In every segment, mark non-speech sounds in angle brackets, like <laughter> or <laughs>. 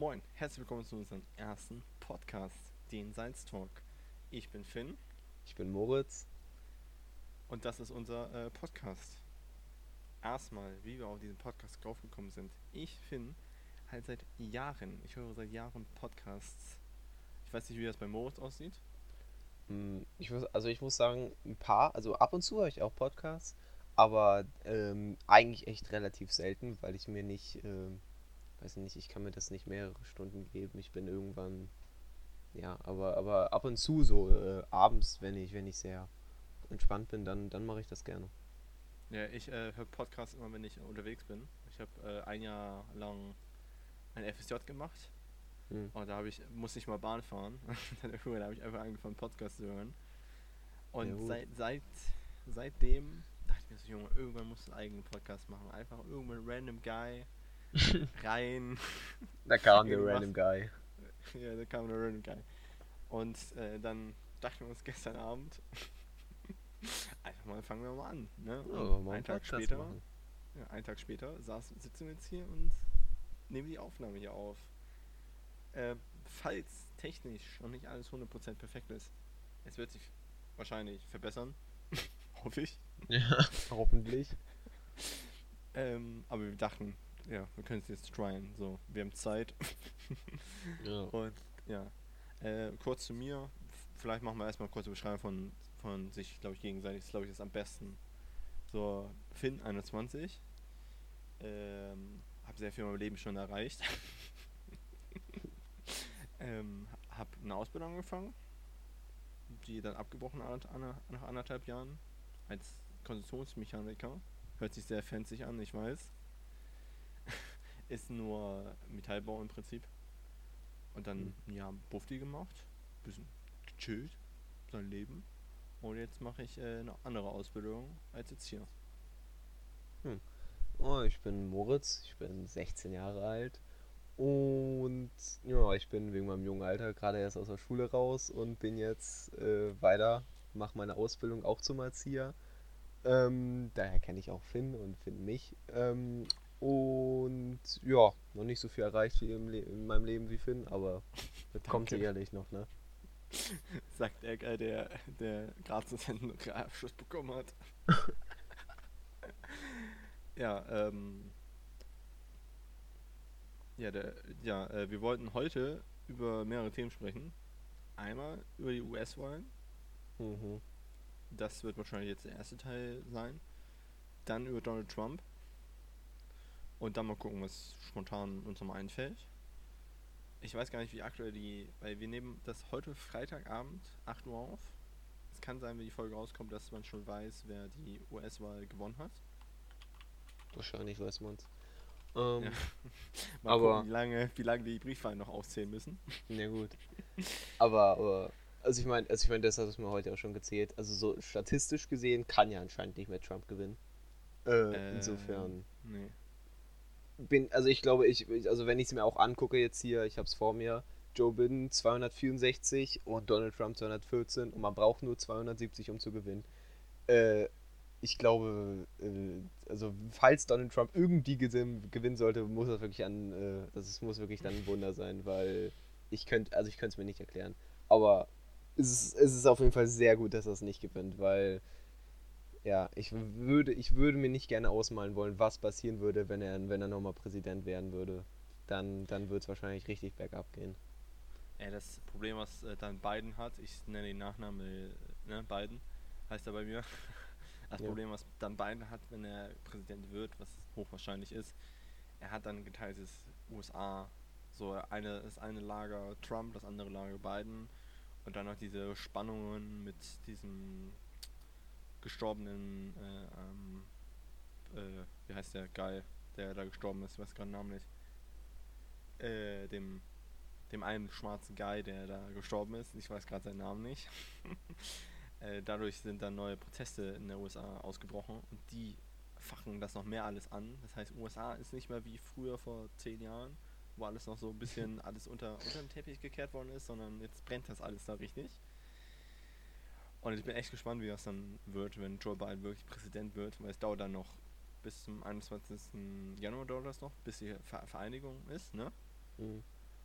Moin, herzlich willkommen zu unserem ersten Podcast, den Science Talk. Ich bin Finn Ich bin Moritz. und das ist unser äh, Podcast. Erstmal, wie wir auf diesen Podcast draufgekommen sind. Ich, Finn, halt seit Jahren, ich höre seit Jahren Podcasts. Ich weiß nicht, wie das bei Moritz aussieht. Hm, Ich muss, also ich muss sagen, ein paar, also ab und zu höre ich auch Podcasts, aber ähm, eigentlich echt relativ selten, weil ich mir nicht, ähm, weiß nicht, ich kann mir das nicht mehrere Stunden geben. Ich bin irgendwann, ja, aber, aber ab und zu so äh, abends, wenn ich, wenn ich sehr entspannt bin, dann, dann mache ich das gerne. Ja, ich äh, höre Podcasts immer, wenn ich unterwegs bin. Ich habe äh, ein Jahr lang ein FSJ gemacht Hm. und da habe ich, musste ich mal Bahn fahren. <laughs> dann irgendwann habe ich einfach angefangen, Podcasts zu hören. Und Ja, seit, seit, seitdem dachte ich mir so, Junge, irgendwann musst du einen eigenen Podcast machen. Einfach irgendwann random Guy <laughs> rein. Da kam <laughs> der. Random Guy. ja, da kam der random Guy. Und äh, dann dachten wir uns gestern Abend, <laughs> einfach mal fangen wir mal an. Ne? Mal einen Tag später ja, einen Tag später saß, sitzen wir jetzt hier und nehmen die Aufnahme hier auf. Äh, falls technisch noch nicht alles 100% perfekt ist, es wird sich wahrscheinlich verbessern. Hoffe ich. Ja, hoffentlich. Ähm, aber wir dachten, ja, wir können es jetzt tryen. So, wir haben Zeit. <laughs> Ja. Und ja, äh, kurz zu mir. Vielleicht machen wir erstmal eine kurze Beschreibung von, von sich, glaube ich, gegenseitig. Das ist, glaube ich, das am besten. So, Finn, 21. Ähm, hab sehr viel in meinem Leben schon erreicht. <laughs> ähm, hab eine Ausbildung angefangen, die dann abgebrochen hat nach anderthalb Jahren als Konstruktionsmechaniker. Hört sich sehr fancy an, ich weiß. Ist nur Metallbau im Prinzip. Und dann Mhm. Jahr Bufti gemacht, bisschen gechillt, sein Leben. Und jetzt mache ich äh, eine andere Ausbildung als jetzt hier. Oh, ich bin Moritz, ich bin 16 Jahre alt und ja, ich bin wegen meinem jungen Alter gerade erst aus der Schule raus und bin jetzt äh, weiter, mache meine Ausbildung auch zum Erzieher. Ähm, daher kenne ich auch Finn und Finn mich. Ähm, und ja, noch nicht so viel erreicht wie in meinem Leben wie Finn, aber <laughs> das kommt sicherlich noch, ne? <laughs> Sagt er, äh, der, der gerade seinen Abschluss bekommen hat. <laughs> ja, ähm. Ja, der, ja äh, wir wollten heute über mehrere Themen sprechen. Einmal über die US-Wahlen. Mhm. Das wird wahrscheinlich jetzt der erste Teil sein. Dann über Donald Trump. Und dann mal gucken, was spontan uns nochmal einfällt. Ich weiß gar nicht, wie aktuell die. Weil wir nehmen das heute Freitagabend, 8 Uhr auf. Es kann sein, wenn die Folge rauskommt, dass man schon weiß, wer die US-Wahl gewonnen hat. Wahrscheinlich weiß man's. Ähm, Ja. <laughs> Mal Aber- gucken, wie lange, wie lange die Briefwahlen noch aufzählen müssen. <laughs> Ja gut. Aber, aber also ich meine, also ich meine, das hat es mir heute auch schon gezählt. Also so statistisch gesehen kann ja anscheinend nicht mehr Trump gewinnen. Äh, Ähm, insofern Nee. Bin, also ich glaube, ich, also wenn ich es mir auch angucke jetzt hier, ich habe es vor mir, Joe Biden 264 und Donald Trump 214 und man braucht nur 270, um zu gewinnen. Äh, ich glaube, äh, also falls Donald Trump irgendwie gewinnen sollte, muss das wirklich an, äh, das ist- muss wirklich dann ein Wunder sein, weil ich könnte, also ich könnte es mir nicht erklären. Aber es ist, es ist auf jeden Fall sehr gut, dass er es nicht gewinnt, weil ja, ich würde, ich würde mir nicht gerne ausmalen wollen, was passieren würde, wenn er, wenn er nochmal Präsident werden würde. Dann, dann würde es wahrscheinlich richtig bergab gehen. Ja, das Problem, was äh, dann Biden hat, ich nenne den Nachnamen, äh, ne, Biden, heißt er bei mir. <laughs> Das Ja. Problem, was dann Biden hat, wenn er Präsident wird, was hochwahrscheinlich ist, er hat dann geteiltes USA. So, eine, das eine Lager Trump, das andere Lager Biden. Und dann noch diese Spannungen mit diesem gestorbenen, äh, ähm, äh, wie heißt der Guy, der da gestorben ist, ich weiß gerade den Namen nicht. Äh, dem dem einen schwarzen Guy, der da gestorben ist. Ich weiß gerade seinen Namen nicht. <laughs> äh, dadurch sind dann neue Proteste in der USA ausgebrochen und die fachen das noch mehr alles an. Das heißt, USA ist nicht mehr wie früher vor zehn Jahren, wo alles noch so ein bisschen <laughs> alles unter, unter den Teppich gekehrt worden ist, sondern jetzt brennt das alles da richtig. Und ich bin echt gespannt, wie das dann wird, wenn Joe Biden wirklich Präsident wird, weil es dauert dann noch bis zum 21. Januar dauert das noch, bis die Ver Vereinigung ist, ne? Mhm.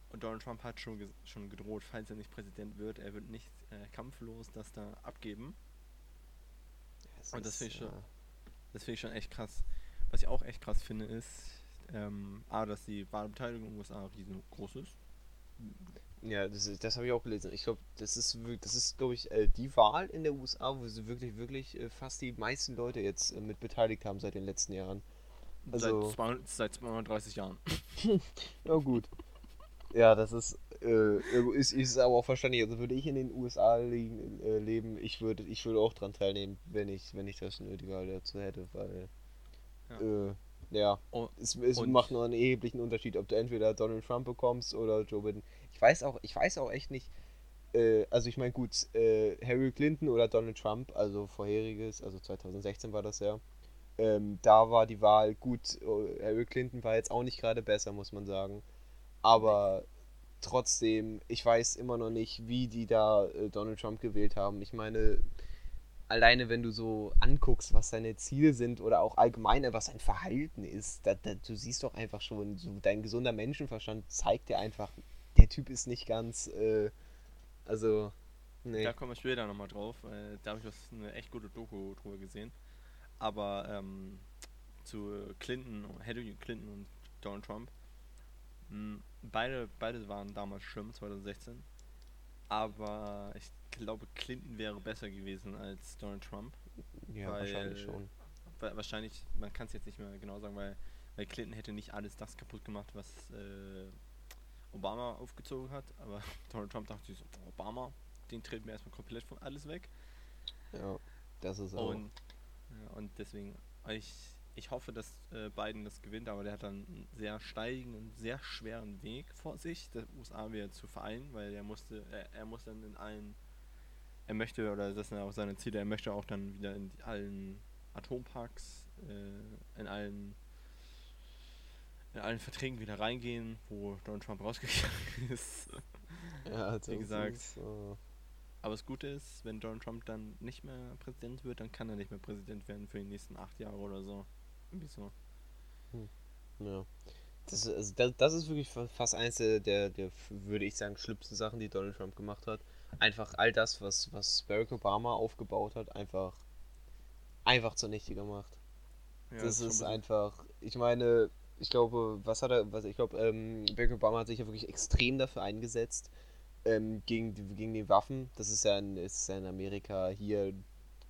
Und Donald Trump hat schon, schon gedroht, falls er nicht Präsident wird, er wird nicht äh, kampflos das da abgeben. Das und das finde ich, schon, ja. find ich schon echt krass. Was ich auch echt krass finde, ist, ähm, A, dass die Wahlbeteiligung in den USA riesengroß ist. Ja, das, das habe ich auch gelesen. Ich glaube, das ist, das ist glaube ich, äh, die Wahl in der USA, wo sie wirklich, wirklich äh, fast die meisten Leute jetzt äh, mit beteiligt haben seit den letzten Jahren. Also, seit, 200, seit 230 Jahren. <laughs> ja, gut. Ja, das ist, äh, ist, ist aber auch verständlich. Also würde ich in den USA liegen, äh, leben, ich würde, ich würde auch dran teilnehmen, wenn ich, wenn ich das nötige dazu hätte, weil ja. Äh, ja, oh, es, es macht nur einen erheblichen Unterschied, ob du entweder Donald Trump bekommst oder Joe Biden. Ich weiß auch, ich weiß auch echt nicht, äh, also ich meine gut, äh, Harry Clinton oder Donald Trump, also vorheriges, also 2016 war das ja, ähm, da war die Wahl gut. Harry Clinton war jetzt auch nicht gerade besser, muss man sagen. Aber trotzdem, ich weiß immer noch nicht, wie die da äh, Donald Trump gewählt haben. Ich meine, alleine wenn du so anguckst, was seine Ziele sind oder auch allgemein, was sein Verhalten ist, da, da, du siehst doch einfach schon, so dein gesunder Menschenverstand zeigt dir einfach, der Typ ist nicht ganz, äh, also, nee. Da kommen wir später nochmal drauf, äh, da habe ich was, eine echt gute Doku drüber gesehen. Aber ähm, zu Clinton, Hillary Clinton und Donald Trump, mh, hm, beide, beide waren damals schlimm, 2016. Aber ich glaube, Clinton wäre besser gewesen als Donald Trump. Ja, weil, wahrscheinlich schon. Wahrscheinlich, man kann es jetzt nicht mehr genau sagen, weil, weil Clinton hätte nicht alles das kaputt gemacht, was äh, Obama aufgezogen hat. Aber <laughs> Donald Trump dachte sich so, Obama, den treten wir erstmal komplett von alles weg. Ja, das ist auch. Und, ja, und deswegen, ich, ich hoffe, dass äh, Biden das gewinnt, aber der hat dann einen sehr steigen und sehr schweren Weg vor sich, der USA wieder zu vereinen, weil er musste, er, er muss dann in allen er möchte, oder das sind auch seine Ziele, er möchte auch dann wieder in allen Atomparks, äh, in allen in allen Verträgen wieder reingehen, wo Donald Trump <laughs> rausgegangen ist. Ja, wie gesagt. So. Aber das Gute ist, wenn Donald Trump dann nicht mehr Präsident wird, dann kann er nicht mehr Präsident werden für die nächsten acht Jahre oder so. Irgendwie so. Hm. Ja. Das, also das, das, ist wirklich fast eins der, der, der, würde ich sagen, schlimmsten Sachen, die Donald Trump gemacht hat einfach all das, was, was Barack Obama aufgebaut hat, einfach, einfach zunichte gemacht. Ja, das, das ist einfach, ich meine, ich glaube, was hat er, was ich glaube, ähm, Barack Obama hat sich ja wirklich extrem dafür eingesetzt, ähm, gegen, gegen die Waffen. Das ist ja, in, ist ja in Amerika hier,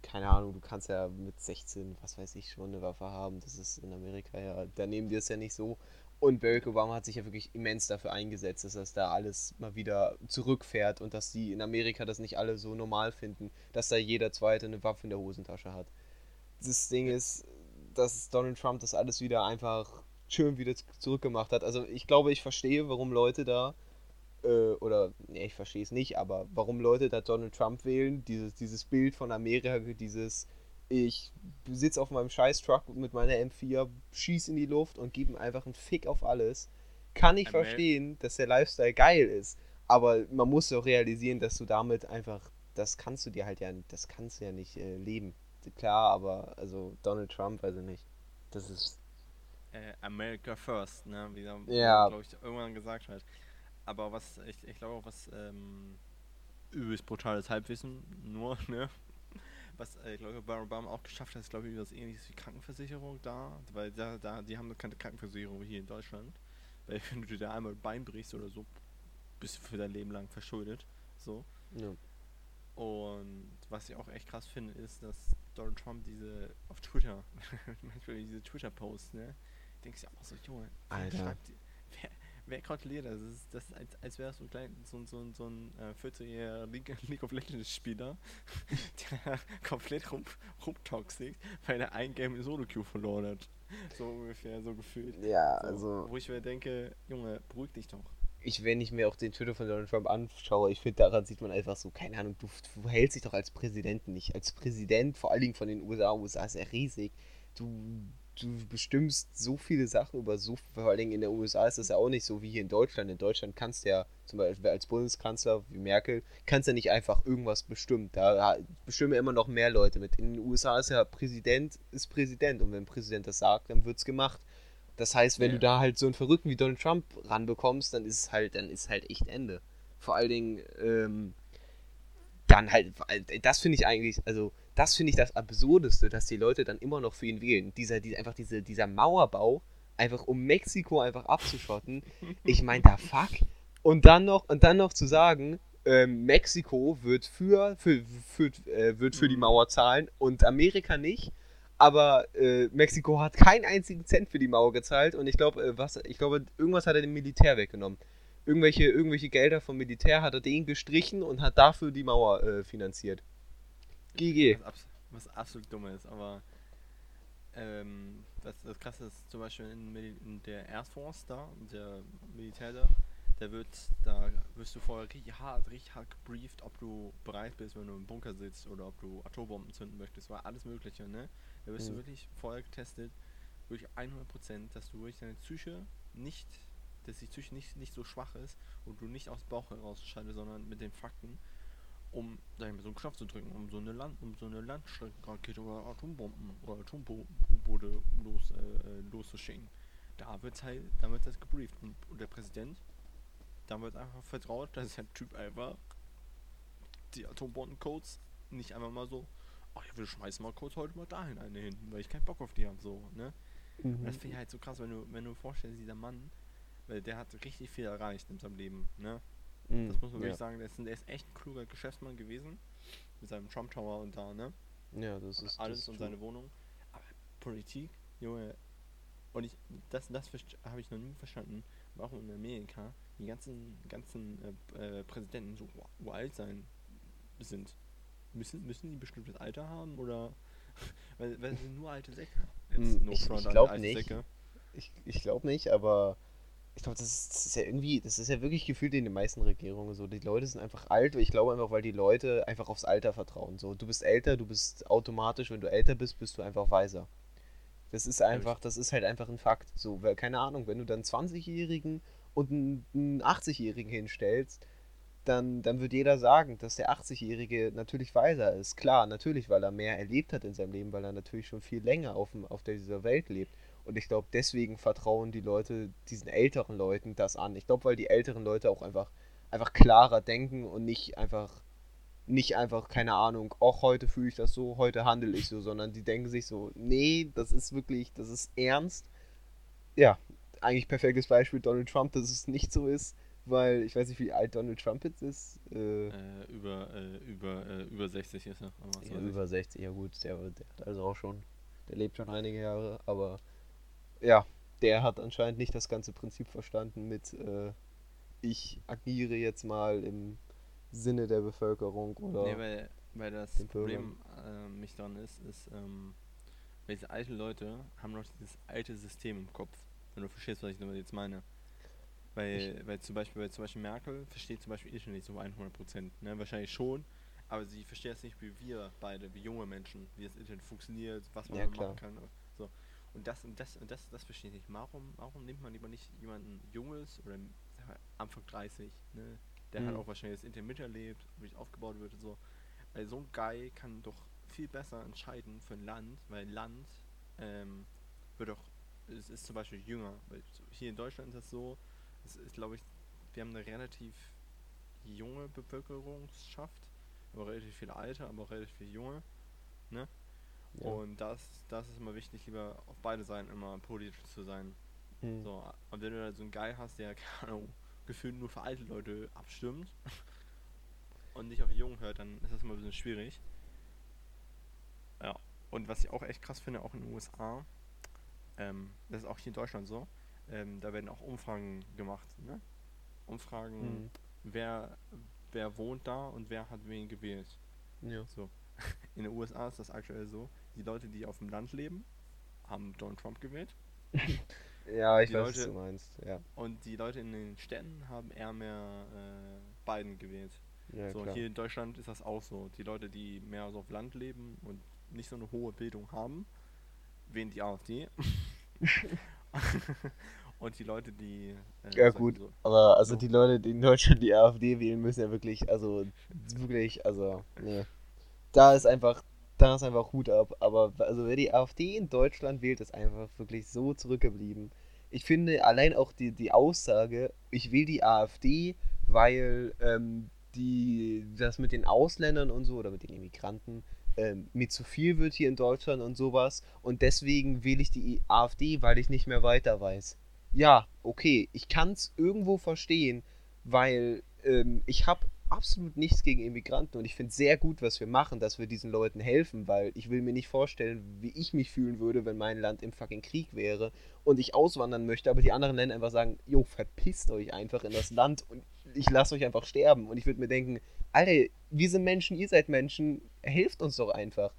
keine Ahnung, du kannst ja mit 16, was weiß ich, schon eine Waffe haben. Das ist in Amerika ja, da nehmen die es ja nicht so. Und Barack Obama hat sich ja wirklich immens dafür eingesetzt, dass das da alles mal wieder zurückfährt und dass die in Amerika das nicht alle so normal finden, dass da jeder Zweite eine Waffe in der Hosentasche hat. Das Ding ist, dass Donald Trump das alles wieder einfach schön wieder zurückgemacht hat. Also ich glaube, ich verstehe, warum Leute da, äh, oder, nee, ich verstehe es nicht, aber warum Leute da Donald Trump wählen, dieses, dieses Bild von Amerika, dieses ich sitze auf meinem scheiß Truck mit meiner M4, schieße in die Luft und gebe einfach einen Fick auf alles. Kann ich verstehen, dass der Lifestyle geil ist, aber man muss doch realisieren, dass du damit einfach, das kannst du dir halt ja, das kannst du ja nicht äh, leben. Klar, aber also Donald Trump, weiß ich nicht. Das ist. Äh, America First, ne? Wie er, ja. glaube ich, irgendwann gesagt hat. Aber was, ich, ich glaube auch, was ähm, übelst brutales Halbwissen, nur, <laughs> ne? was äh, ich glaube Barack Obama auch geschafft hat, ist glaube ich was ähnliches wie Krankenversicherung da, weil da, da die haben keine Krankenversicherung hier in Deutschland, weil wenn du dir da einmal Bein brichst oder so, bist du für dein Leben lang verschuldet, so. Ja. Und was ich auch echt krass finde, ist, dass Donald Trump diese auf Twitter, <laughs> manchmal diese Twitter-Posts, ne, denkst du auch so, Junge, Alter. Schreibt, wer, kontrolliert das? Das ist, das als, als wäre es so, klein, so, so, so ein äh, 14-jähriger League, <laughs> League of Legends Spieler, <laughs> der komplett rum, rumtoxic, weil er ein Game in Solo-Queue verloren hat. So ungefähr, so gefühlt. Ja, so, also. Wo ich mir denke, Junge, beruhig dich doch. Ich, wenn ich mir auch den Twitter von Donald Trump anschaue, ich finde, daran sieht man einfach so, keine Ahnung, du, du hältst dich doch als Präsident nicht. Als Präsident, vor allen Dingen von den USA, USA ist er riesig. Du du bestimmst so viele Sachen über so, vor allen Dingen in den USA ist das ja auch nicht so wie hier in Deutschland. In Deutschland kannst du ja zum Beispiel als Bundeskanzler wie Merkel, kannst du ja nicht einfach irgendwas bestimmen. Da bestimmen immer noch mehr Leute mit. In den USA ist ja Präsident ist Präsident und wenn Präsident das sagt, dann wird es gemacht. Das heißt, wenn Ja. du da halt so einen Verrückten wie Donald Trump ranbekommst, dann ist es halt, dann ist halt echt Ende. Vor allen Dingen, ähm, dann halt, das finde ich eigentlich, also das finde ich das Absurdeste, dass die Leute dann immer noch für ihn wählen. Dieser, die, einfach diese, dieser Mauerbau, einfach um Mexiko einfach abzuschotten. <laughs> Ich meine, da fuck. Und dann noch, und dann noch zu sagen, ähm, Mexiko wird für, für, für, äh, wird für die Mhm. Mauer zahlen und Amerika nicht. Aber äh, Mexiko hat keinen einzigen Cent für die Mauer gezahlt und ich glaube, äh, was, ich glaube, irgendwas hat er dem Militär weggenommen. Irgendwelche, irgendwelche Gelder vom Militär hat er denen gestrichen und hat dafür die Mauer äh, finanziert. GG. Was, was absolut dumm ist, aber ähm, was das krasse ist, zum Beispiel in, in der Air Force da, der Militär da, da wird, da wirst du vorher richtig hart, richtig hart gebrieft, ob du bereit bist, wenn du im Bunker sitzt oder ob du Atombomben zünden möchtest, war alles mögliche, ne? Da wirst Mhm. du wirklich vorher getestet, wirklich 100%, dass du wirklich deine Psyche nicht, dass die Psyche nicht, nicht so schwach ist und du nicht aus dem Bauch heraus scheidest, sondern mit den Fakten um sag ich mal, so einen Knopf zu drücken, um so eine Land, um so eine Landstreckenrakete oder Atombomben oder Atomboote los, äh, loszuschicken. Da wird halt, da wird das gebrieft und, und der Präsident, da wird einfach vertraut, dass der Typ einfach die Atombombencodes nicht einfach mal so, ach ja, wir schmeißen mal kurz heute mal dahin eine hin, weil ich keinen Bock auf die habe, so, ne? Mhm. das finde ich halt so krass, wenn du, wenn du vorstellst, dieser Mann, weil der hat richtig viel erreicht in seinem Leben, ne? Mhm. Das muss man ja. wirklich sagen, der ist, der ist echt ein kluger Geschäftsmann gewesen. Mit seinem Trump Tower und da, ne? Ja, das ist Alles das und seine. Wohnung. Aber Politik, Junge. Und ich, das, das habe ich noch nie verstanden, warum in Amerika die ganzen, ganzen äh, äh, Präsidenten so uralt sein sind. Müssen, müssen die ein bestimmtes Alter haben oder? <laughs> weil, weil sie sind nur alte Säcke. Hm, no ich- ich an glaub alte nicht. Säcke. Ich, ich glaube nicht, aber ich glaube, das ist, das ist ja irgendwie, das ist ja wirklich gefühlt in den meisten Regierungen so. Die Leute sind einfach alt. Ich glaube einfach, weil die Leute einfach aufs Alter vertrauen. So, du bist älter, du bist automatisch, wenn du älter bist, bist du einfach weiser. Das ist einfach, das ist halt einfach ein Fakt. So, weil, keine Ahnung, wenn du dann 20-Jährigen und einen, einen 80-Jährigen hinstellst, dann, dann wird jeder sagen, dass der 80-Jährige natürlich weiser ist. Klar, natürlich, weil er mehr erlebt hat in seinem Leben, weil er natürlich schon viel länger auf, dem, auf dieser Welt lebt. Und ich glaube, deswegen vertrauen die Leute diesen älteren Leuten das an. Ich glaube, weil die älteren Leute auch einfach, einfach klarer denken und nicht einfach, nicht einfach, keine Ahnung, auch heute fühle ich das so, heute handle ich so, sondern die denken sich so, nee, das ist wirklich, das ist ernst. Ja, eigentlich perfektes Beispiel Donald Trump, dass es nicht so ist, weil ich weiß nicht, wie alt Donald Trump jetzt ist. Äh, Äh, über, äh, über, äh, über 60 ist er. Ja, über 60, ja gut, der, der hat also auch schon, der lebt schon einige Jahre, aber ja, der hat anscheinend nicht das ganze Prinzip verstanden mit äh, ich agiere jetzt mal im Sinne der Bevölkerung oder Nee, weil, weil das Problem äh, mich daran ist, ist, ähm, weil diese alten Leute haben noch dieses alte System im Kopf. Wenn du verstehst, was ich damit jetzt meine. Weil, weil zum Beispiel, weil zum Beispiel Merkel versteht zum Beispiel ich nicht so 100%, ne? Wahrscheinlich schon, aber sie versteht es nicht wie wir beide, wie junge Menschen, wie das Internet funktioniert, was man Ja, machen kann. Und das und das und das, das verstehe ich nicht. Warum, warum nimmt man lieber nicht jemanden Junges oder mal, Anfang 30, ne? Der halt Mhm. auch wahrscheinlich das Internet miterlebt, wie es aufgebaut wird und so. Weil so ein Guy kann doch viel besser entscheiden für ein Land, weil Land ähm, wird doch, es ist zum Beispiel jünger. Weil hier in Deutschland ist das so, es ist glaube ich, wir haben eine relativ junge Bevölkerungsschaft, aber relativ viel alte, aber auch relativ viel junge. Ne? Ja. Und das, das ist immer wichtig, lieber auf beide Seiten immer politisch zu sein. Hm. So, und wenn du da so einen Guy hast, der, <laughs> keine Ahnung, gefühlt nur für alte Leute abstimmt <laughs> und nicht auf die Jungen hört, dann ist das immer ein bisschen schwierig. Ja, und was ich auch echt krass finde, auch in den USA, ähm, das ist auch hier in Deutschland so, ähm, da werden auch Umfragen gemacht, ne? Umfragen, Hm. wer, wer wohnt da und wer hat wen gewählt. Ja. So. <laughs> In den USA ist das aktuell so, die Leute, die auf dem Land leben, haben Donald Trump gewählt. <laughs> ja, ich Die weiß, was Leute- du meinst. Ja, Und die Leute in den Städten haben eher mehr äh, Biden gewählt. ja so, hier in Deutschland ist das auch so. Die Leute, die mehr so auf Land leben und nicht so eine hohe Bildung haben, wählen die AfD. <laughs> <laughs> und die Leute, die. Äh, Ja, gut. So, Aber also So. die Leute, die in Deutschland die AfD wählen, müssen ja wirklich, also wirklich, also, nee. Da ist einfach, da ist einfach Hut ab. Aber also wer die AfD in Deutschland wählt, ist einfach wirklich so zurückgeblieben. ich finde allein auch die, die Aussage, ich will die AfD, weil ähm, die, das mit den Ausländern und so oder mit den Immigranten ähm, mir zu viel wird hier in Deutschland und sowas und deswegen wähle ich die AfD, weil ich nicht mehr weiter weiß. Ja, okay, ich kann es irgendwo verstehen, weil ähm, ich habe absolut nichts gegen Immigranten und ich finde sehr gut, was wir machen, dass wir diesen Leuten helfen, weil ich will mir nicht vorstellen, wie ich mich fühlen würde, wenn mein Land im fucking Krieg wäre und ich auswandern möchte, aber die anderen Länder einfach sagen, jo, verpisst euch einfach in das Land und ich lasse euch einfach sterben. Und ich würde mir denken, Alter, wir sind Menschen, ihr seid Menschen, helft uns doch einfach.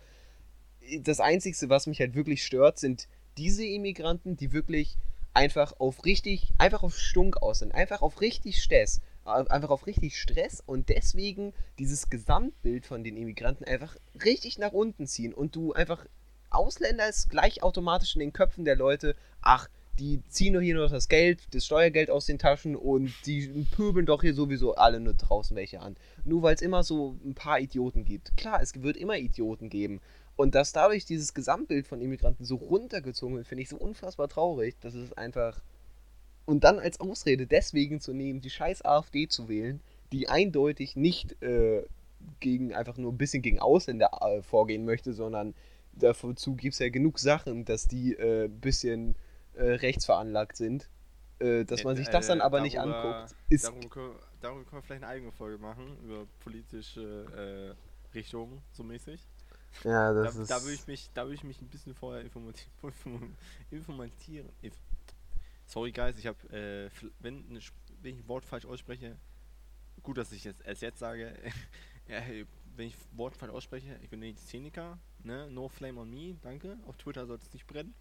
Das Einzige, was mich halt wirklich stört, sind diese Immigranten, die wirklich einfach auf richtig, einfach auf Stunk aus sind, einfach auf richtig Stress einfach auf richtig Stress und deswegen dieses Gesamtbild von den Immigranten einfach richtig nach unten ziehen und du einfach Ausländer ist gleich automatisch in den Köpfen der Leute, ach, die ziehen doch hier nur das Geld, das Steuergeld aus den Taschen und die pöbeln doch hier sowieso alle nur draußen welche an. Nur weil es immer so ein paar Idioten gibt. Klar, es wird immer Idioten geben. Und dass dadurch dieses Gesamtbild von Immigranten so runtergezogen wird, finde ich so unfassbar traurig. Das ist einfach und dann als Ausrede deswegen zu nehmen, die scheiß AfD zu wählen, die eindeutig nicht äh, gegen einfach nur ein bisschen gegen Ausländer äh, vorgehen möchte, sondern dazu gibt es ja genug Sachen, dass die ein äh, bisschen äh, rechtsveranlagt sind. Äh, dass man sich das dann aber darüber, nicht anguckt. Ist darüber, können, darüber können wir vielleicht eine eigene Folge machen, über politische äh, Richtungen, so mäßig. Ja, das da, ist. Da würde ich, mich, würd ich mich ein bisschen vorher informieren. <laughs> informieren Sorry, Guys, ich habe, äh, wenn, wenn, ich ein Wort falsch ausspreche, gut, dass ich es erst jetzt sage, <laughs> wenn ich Wort falsch ausspreche, ich bin nicht Szeniker, ne? No flame on me, danke. Auf Twitter sollte es nicht brennen.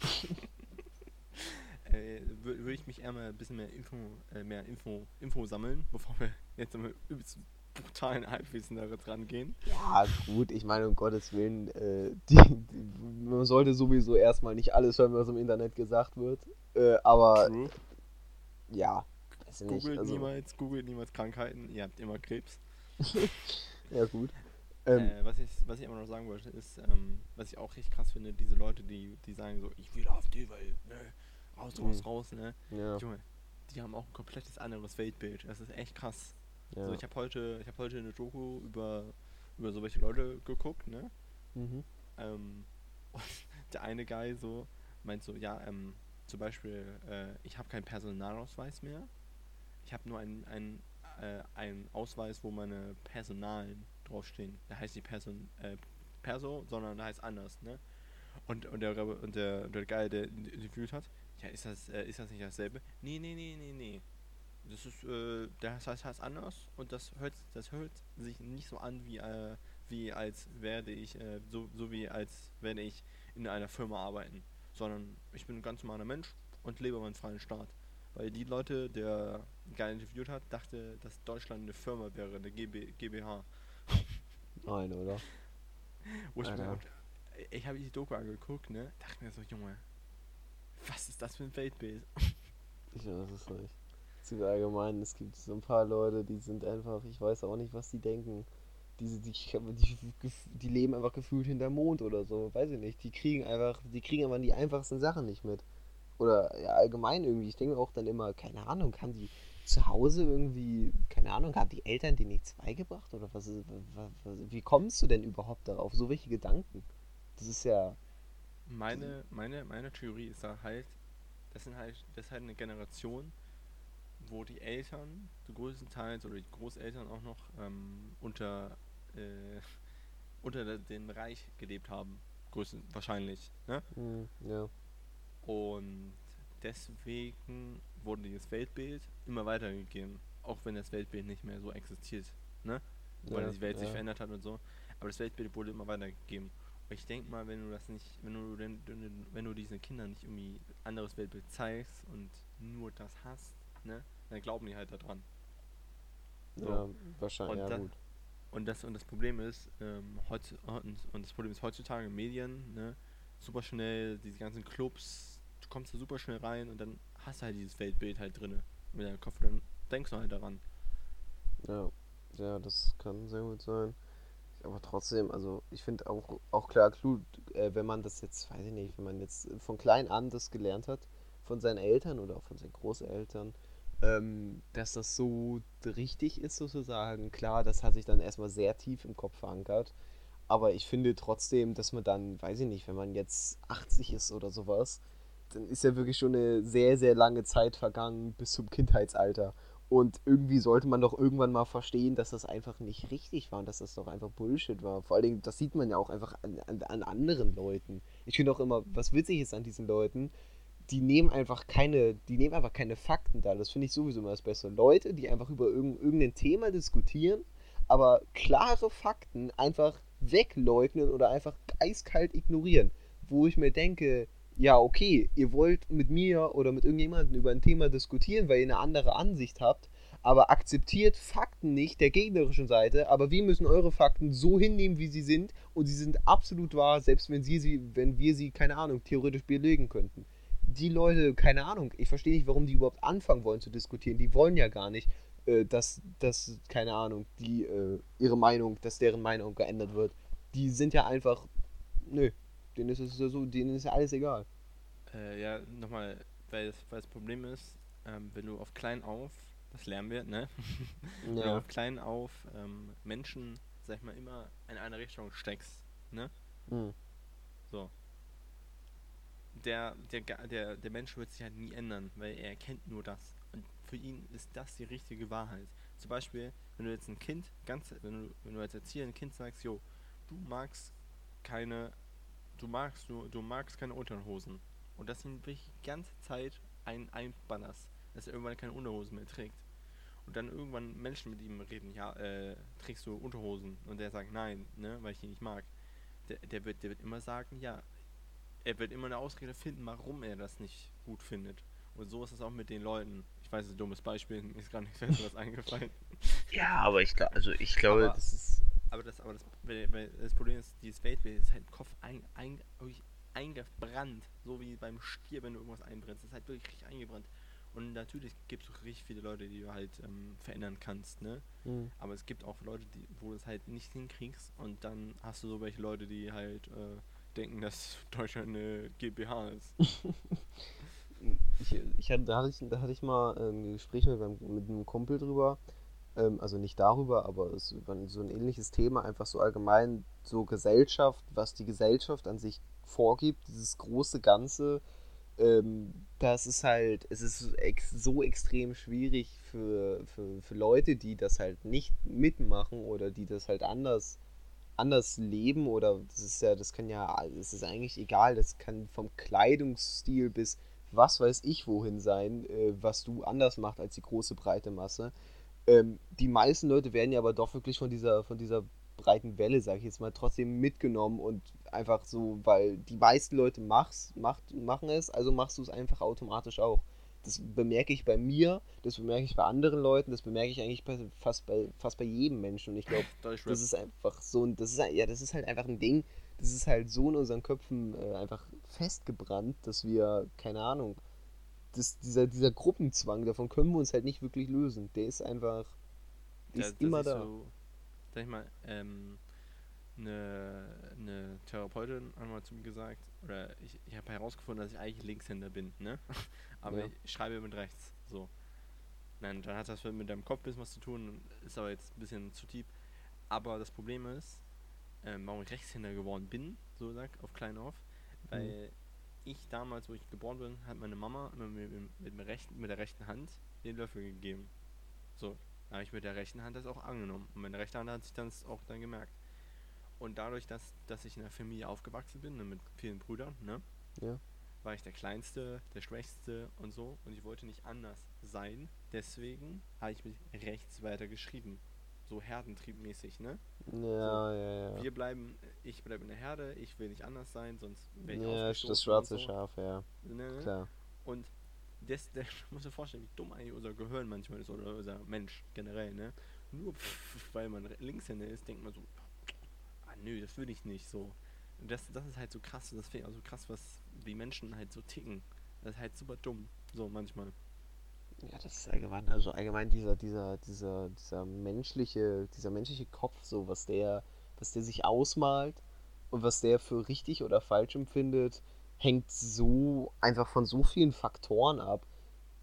<laughs> äh, Würde ich mich eher mal ein bisschen mehr Info, äh, mehr Info, Info sammeln, bevor wir jetzt mit übelst brutalen Halbwissen da dran gehen. Ja, gut, ich meine, um Gottes Willen, äh, <laughs> die, die, man sollte sowieso erstmal nicht alles hören, was im Internet gesagt wird. Äh, aber True. ja. Googelt also, niemals, googelt niemals Krankheiten, ihr habt immer Krebs. <laughs> ja, gut. Ähm, äh, was, ich, was ich immer noch sagen wollte, ist, ähm, was ich auch richtig krass finde, diese Leute, die, die sagen so, ich will AfD, weil, ne, raus, raus, mhm. raus, ne. Ja. Junge, die haben auch ein komplettes anderes Weltbild. Das ist echt krass. Ja. So, ich habe heute, ich habe heute eine Doku über, über so welche Leute geguckt, ne? Mhm. Ähm, <laughs> und der eine Guy so meint so, ja, ähm, zum Beispiel, äh, ich habe keinen Personalausweis mehr. Ich habe nur einen, einen, äh, einen Ausweis, wo meine Personalen draufstehen. Da heißt nicht Person, äh, Perso, sondern da heißt anders, ne? Und, und, der, und der, der Guy, der interviewt hat, ja, ist das, äh, ist das nicht dasselbe? Nee, nee, nee, nee, nee. Das ist, äh, das heißt, heißt anders und das hört, das hört sich nicht so an, wie, äh, wie als werde ich, äh, so, so wie als werde ich in einer Firma arbeiten sondern ich bin ein ganz normaler Mensch und lebe meinen freien Staat. Weil die Leute, der geil interviewt hat, dachte, dass Deutschland eine Firma wäre, eine GB, GmbH. Nein, oder? <laughs> Wo ich mir ich habe die Doku angeguckt, ne? Dachte mir so, Junge, was ist das für ein Weltbild? <laughs> Ich weiß es nicht. Zu allgemein, es gibt so ein paar Leute, die sind einfach, ich weiß auch nicht, was die denken die, die, die, die leben einfach gefühlt hinterm Mond oder so, weiß ich nicht. Die kriegen einfach, die kriegen aber die einfachsten Sachen nicht mit. Oder ja, allgemein irgendwie. Ich denke auch dann immer, keine Ahnung, kann die zu Hause irgendwie, keine Ahnung, haben die Eltern dir nichts beigebracht? Oder was, was, was, wie kommst du denn überhaupt darauf? So welche Gedanken? Das ist ja. Meine, meine, meine Theorie ist da halt, das sind halt, das ist halt eine Generation, wo die Eltern, größtenteils oder die Großeltern auch noch ähm, unter äh, <laughs> unter dem Reich gelebt haben. Größten, wahrscheinlich. Ne? Mm, ja. Und deswegen wurde dieses Weltbild immer weitergegeben. Auch wenn das Weltbild nicht mehr so existiert. Ne? Weil ja, die Welt ja. sich verändert hat und so. Aber das Weltbild wurde immer weitergegeben. Und ich denke mal, wenn du das nicht, wenn du denn, wenn du diesen Kindern nicht irgendwie anderes Weltbild zeigst und nur das hast, ne, dann glauben die halt daran. So. Ja, wahrscheinlich, und ja, gut. Und das, und das Problem ist, ähm, heutz, und, und das Problem ist heutzutage Medien, ne, super schnell, diese ganzen Clubs, du kommst da super schnell rein und dann hast du halt dieses Weltbild halt drin mit deinem Kopf, dann denkst du halt daran. Ja, ja, das kann sehr gut sein. Aber trotzdem, also ich finde auch, auch klar, äh, wenn man das jetzt, weiß ich nicht, wenn man jetzt von klein an das gelernt hat, von seinen Eltern oder auch von seinen Großeltern, ähm, dass das so richtig ist sozusagen. Klar, das hat sich dann erstmal sehr tief im Kopf verankert. Aber ich finde trotzdem, dass man dann, weiß ich nicht, wenn man jetzt 80 ist oder sowas, dann ist ja wirklich schon eine sehr, sehr lange Zeit vergangen bis zum Kindheitsalter. Und irgendwie sollte man doch irgendwann mal verstehen, dass das einfach nicht richtig war und dass das doch einfach Bullshit war. Vor allen Dingen, das sieht man ja auch einfach an, an, an anderen Leuten. Ich finde auch immer, was witzig ist an diesen Leuten, die nehmen einfach keine, die nehmen einfach keine Fakten da. Das finde ich sowieso immer das Beste. Leute, die einfach über irg irgendein Thema diskutieren, aber klare Fakten einfach wegleugnen oder einfach eiskalt ignorieren. Wo ich mir denke, ja, okay, ihr wollt mit mir oder mit irgendjemandem über ein Thema diskutieren, weil ihr eine andere Ansicht habt, aber akzeptiert Fakten nicht der gegnerischen Seite, aber wir müssen eure Fakten so hinnehmen, wie sie sind und sie sind absolut wahr, selbst wenn, sie, sie, wenn wir sie, keine Ahnung, theoretisch belegen könnten. Die Leute, keine Ahnung, ich verstehe nicht, warum die überhaupt anfangen wollen zu diskutieren. Die wollen ja gar nicht, äh, dass, dass, keine Ahnung, die, äh, ihre Meinung, dass deren Meinung geändert wird. Die sind ja einfach, nö, Denen ist es so, denen ist ja alles egal. Äh, ja, nochmal, weil das, weil das Problem ist, ähm, wenn du auf klein auf, das lernen wir, ne? Ja. <laughs> wenn du auf klein auf ähm, Menschen, sag ich mal, immer in eine Richtung steckst, ne? Mhm. So. Der, der, der, der Mensch wird sich halt nie ändern, weil er kennt nur das. Und für ihn ist das die richtige Wahrheit. Zum Beispiel, wenn du jetzt ein Kind, ganz, wenn du, wenn du als Erzieher ein Kind sagst, jo, du magst keine du magst, du, du magst keine Unterhosen. Und das ihn wirklich die ganze Zeit ein, einbannerst, dass er irgendwann keine Unterhosen mehr trägt. Und dann irgendwann Menschen mit ihm reden, ja, äh, trägst du Unterhosen? Und der sagt nein, ne, weil ich ihn nicht mag. Der, der, wird, der wird immer sagen, ja, er wird immer eine Ausrede finden, warum er das nicht gut findet. Und so ist es auch mit den Leuten. Ich weiß, es ist ein dummes Beispiel, mir ist gar nichts Besseres eingefallen. <laughs> Ja, aber ich, also ich glaube, aber, das ist aber das, aber das, weil, das Problem ist, dieses Weltbild ist halt im Kopf ein, ein, eingebrannt. So wie beim Stier, wenn du irgendwas einbrennst. Das ist halt wirklich richtig eingebrannt. Und natürlich gibt es richtig viele Leute, die du halt ähm, verändern kannst, ne? Mhm. Aber es gibt auch Leute, die, wo du es halt nicht hinkriegst und dann hast du so welche Leute, die halt äh, denken, dass Deutschland eine GmbH ist. ich, ich da, hatte ich, da hatte ich mal ein Gespräch mit, mit einem Kumpel drüber, ähm, also nicht darüber, aber es über so ein ähnliches Thema, einfach so allgemein so Gesellschaft, was die Gesellschaft an sich vorgibt, dieses große Ganze, ähm, das ist halt, es ist so extrem schwierig für, für, für Leute, die das halt nicht mitmachen oder die das halt anders anders leben oder das ist ja, das kann ja, es ist eigentlich egal, das kann vom Kleidungsstil bis was weiß ich wohin sein, äh, was du anders macht als die große breite Masse. Ähm, die meisten Leute werden ja aber doch wirklich von dieser, von dieser breiten Welle, sag ich jetzt mal, trotzdem mitgenommen und einfach so, weil die meisten Leute mach's, macht, machen es, also machst du es einfach automatisch auch. Das bemerke ich bei mir, das bemerke ich bei anderen Leuten, das bemerke ich eigentlich bei, fast, bei, fast bei jedem Menschen. Und ich glaube, <laughs> das ist einfach so ein, das ist, ja, das ist halt einfach ein Ding, das ist halt so in unseren Köpfen äh, einfach festgebrannt, dass wir, keine Ahnung, das, dieser, dieser Gruppenzwang, davon können wir uns halt nicht wirklich lösen. Der ist einfach, ist ja, immer da. So, sag ich mal, ähm, eine, eine Therapeutin einmal zu mir gesagt, oder ich, ich habe herausgefunden, dass ich eigentlich Linkshänder bin, ne? <laughs> aber ja. ich schreibe mit rechts, so. Nein, dann hat das mit deinem Kopf ein bisschen was zu tun, ist aber jetzt ein bisschen zu tief. Aber das Problem ist, ähm, warum ich Rechtshänder geworden bin, so sagt, auf klein auf, weil mhm ich damals, wo ich geboren bin, hat meine Mama mit, mit, mit, rechten, mit der rechten Hand den Löffel gegeben. So, da habe ich mit der rechten Hand das auch angenommen. Und meine rechte Hand hat sich das auch dann gemerkt. Und dadurch, dass, dass ich in einer Familie aufgewachsen bin, ne, mit vielen Brüdern, ne? Ja. War ich der Kleinste, der Schwächste und so. Und ich wollte nicht anders sein. Deswegen habe ich mich rechts weiter geschrieben so herdentriebmäßig, ne? Ja, so, ja, ja. Wir bleiben, ich bleibe in der Herde, ich will nicht anders sein, sonst wäre ich Ja, das schwarze so. Schaf, ja. Ne, ne? Klar. Und das, das <laughs> muss dir vorstellen, wie dumm eigentlich unser Gehirn manchmal ist oder unser Mensch generell, ne? Nur pff, <laughs> weil man Linkshänder ist, denkt man so, nö, das würde ich nicht so. Das, das ist halt so krass, das finde ich auch so krass, was wie Menschen halt so ticken. Das ist halt super dumm, so manchmal. Ja, das ist allgemein, also allgemein dieser, dieser, dieser, dieser menschliche, dieser menschliche Kopf, so was der, was der sich ausmalt und was der für richtig oder falsch empfindet, hängt so einfach von so vielen Faktoren ab.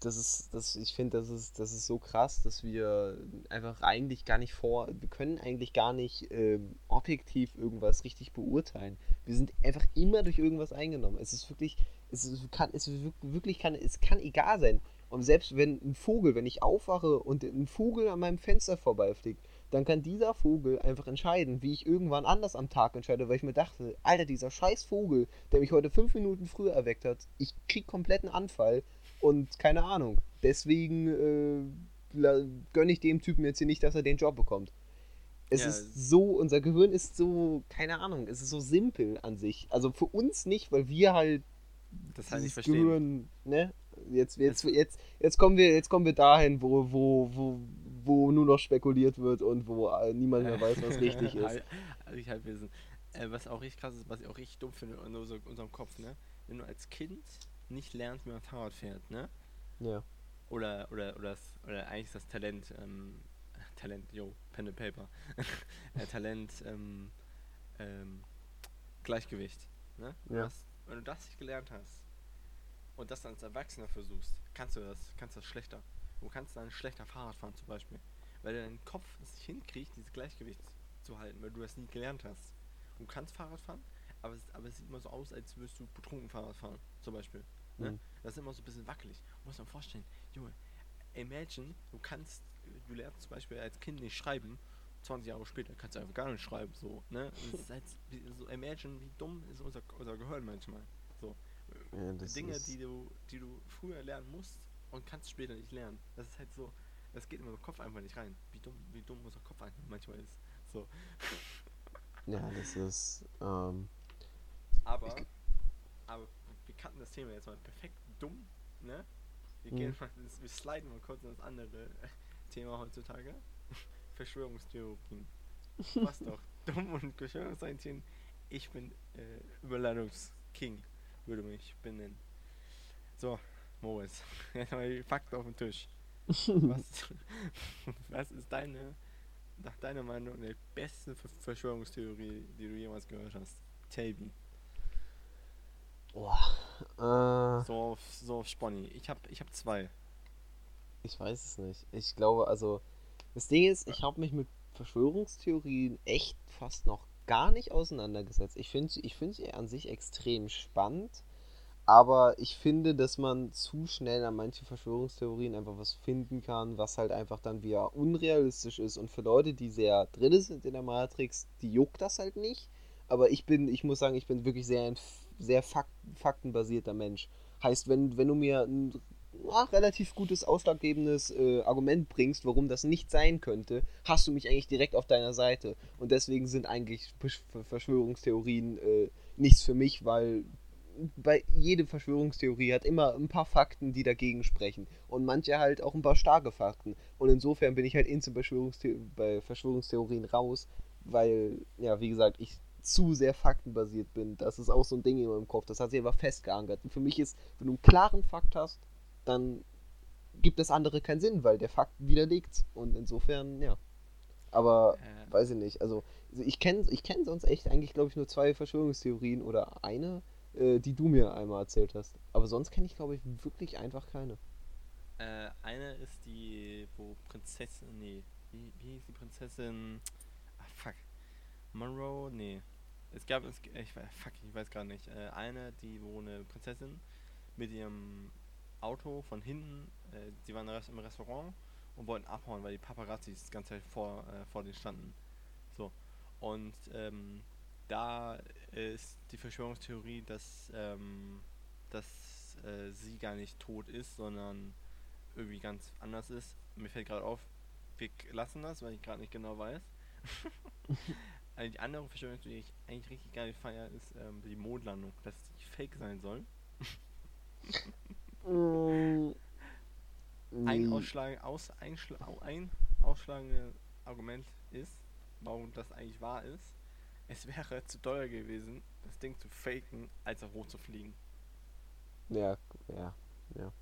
Das ist, das, ich finde, das ist, das ist so krass, dass wir einfach eigentlich gar nicht vor, wir können eigentlich gar nicht ähm, objektiv irgendwas richtig beurteilen. Wir sind einfach immer durch irgendwas eingenommen. Es ist wirklich, es ist, kann, es wirklich kann, es kann egal sein. Und selbst wenn ein Vogel, wenn ich aufwache und ein Vogel an meinem Fenster vorbeifliegt, dann kann dieser Vogel einfach entscheiden, wie ich irgendwann anders am Tag entscheide, weil ich mir dachte, Alter, dieser scheiß Vogel, der mich heute fünf Minuten früher erweckt hat, ich krieg kompletten Anfall und keine Ahnung. Deswegen äh, gönne ich dem Typen jetzt hier nicht, dass er den Job bekommt. Es ja, ist so, unser Gehirn ist so, keine Ahnung, es ist so simpel an sich. Also für uns nicht, weil wir halt das halt nicht verstehen. Gehirn, ne? Jetzt, jetzt, jetzt, jetzt, kommen wir, jetzt kommen wir dahin, wo, wo, wo, wo nur noch spekuliert wird und wo äh, niemand mehr weiß, was richtig <laughs> ist. ich halt wissen. Äh, was auch richtig krass ist, was ich auch richtig dumm finde in unserem Kopf, ne? Wenn du als Kind nicht lernst, wie man Fahrrad fährt, ne? Ja. Oder, oder, oder, das, oder eigentlich ist das Talent, ähm, <laughs> Talent, yo, Pen and Paper. <laughs> äh, Talent, ähm, ähm, Gleichgewicht, ne? Ja. Was, wenn du das nicht gelernt hast und das dann als Erwachsener versuchst, kannst du das, kannst das schlechter. Du kannst dann schlechter Fahrrad fahren zum Beispiel. Weil dein Kopf es nicht hinkriegt, dieses Gleichgewicht zu halten, weil du das nie gelernt hast. Du kannst Fahrrad fahren, aber es, aber es sieht immer so aus, als würdest du betrunken Fahrrad fahren, zum Beispiel. Ne? Mhm. Das ist immer so ein bisschen wackelig. Du musst dir vorstellen, Junge, imagine, du kannst, du lernst zum Beispiel als Kind nicht schreiben, 20 Jahre später kannst du einfach gar nicht schreiben, so, ne? Das <laughs> ist halt, so, imagine, wie dumm ist unser, unser Gehirn manchmal. So. Ja, Dinge, die du, die du früher lernen musst und kannst später nicht lernen. Das ist halt so, das geht in meinen Kopf einfach nicht rein. Wie dumm, wie dumm unser Kopf einfach manchmal ist. So. Ja, das ist, ähm, Aber, aber kannten das Thema jetzt mal perfekt dumm, ne? Wir gehen mhm. mal, wir sliden mal kurz in das andere <laughs> Thema heutzutage. <laughs> Verschwörungstheorien. Was doch. <laughs> Dumm und Verschwörungstheorien. Ich bin äh, Überladungsking, würde mich benennen. So, Moritz, jetzt mal die Fakten auf den Tisch. Was, was ist deine, nach deiner Meinung, die beste Verschwörungstheorie, die du jemals gehört hast? Tabi. Boah. Äh, so auf, so auf Sponny. Ich habe ich hab zwei. Ich weiß es nicht. Ich glaube, also das Ding ist, ich habe mich mit Verschwörungstheorien echt fast noch gar nicht auseinandergesetzt. Ich finde ich find sie an sich extrem spannend, aber ich finde, dass man zu schnell an manchen Verschwörungstheorien einfach was finden kann, was halt einfach dann wieder unrealistisch ist. Und für Leute, die sehr drin sind in der Matrix, die juckt das halt nicht. Aber ich bin, ich muss sagen, ich bin wirklich sehr ein sehr fakt faktenbasierter Mensch. Heißt, wenn, wenn du mir ein ach, relativ gutes, ausschlaggebendes äh, Argument bringst, warum das nicht sein könnte, hast du mich eigentlich direkt auf deiner Seite. Und deswegen sind eigentlich Verschwörungstheorien äh, nichts für mich, weil bei jede Verschwörungstheorie hat immer ein paar Fakten, die dagegen sprechen. Und manche halt auch ein paar starke Fakten. Und insofern bin ich halt Verschwörungstheo bei Verschwörungstheorien raus, weil, ja, wie gesagt, ich zu sehr faktenbasiert bin. Das ist auch so ein Ding in meinem Kopf. Das hat sich aber festgeankert. Und für mich ist, wenn du einen klaren Fakt hast, dann gibt das andere keinen Sinn, weil der Fakt widerlegt. Und insofern, ja. Aber äh. weiß ich nicht. Also, ich kenne ich kenn sonst echt eigentlich, glaube ich, nur zwei Verschwörungstheorien oder eine, äh, die du mir einmal erzählt hast. Aber sonst kenne ich, glaube ich, wirklich einfach keine. Äh, eine ist die, wo Prinzessin, nee, wie, wie hieß die Prinzessin? Ah, fuck. Monroe? Nee. Es gab, es, ich, fuck, ich weiß gar nicht. Äh, eine, die, wo eine Prinzessin mit ihrem Auto von hinten, äh, die waren im Restaurant und wollten abhauen, weil die Paparazzis die ganze Zeit vor, äh, vor denen standen. So. Und ähm, da ist die Verschwörungstheorie, dass, ähm, dass äh, sie gar nicht tot ist, sondern irgendwie ganz anders ist. Mir fällt gerade auf, wir lassen das, weil ich gerade nicht genau weiß. <laughs> <laughs> also die andere Verschwörungstheorie, die ich eigentlich richtig geil feiere, ist ähm, die Mondlandung, dass die fake sein soll. Mm. <laughs> ein, Ausschlag, aus, ein, ein ausschlagendes Argument ist, warum das eigentlich wahr ist, es wäre zu teuer gewesen, das Ding zu faken, als auch hoch zu fliegen. Ja, ja, ja.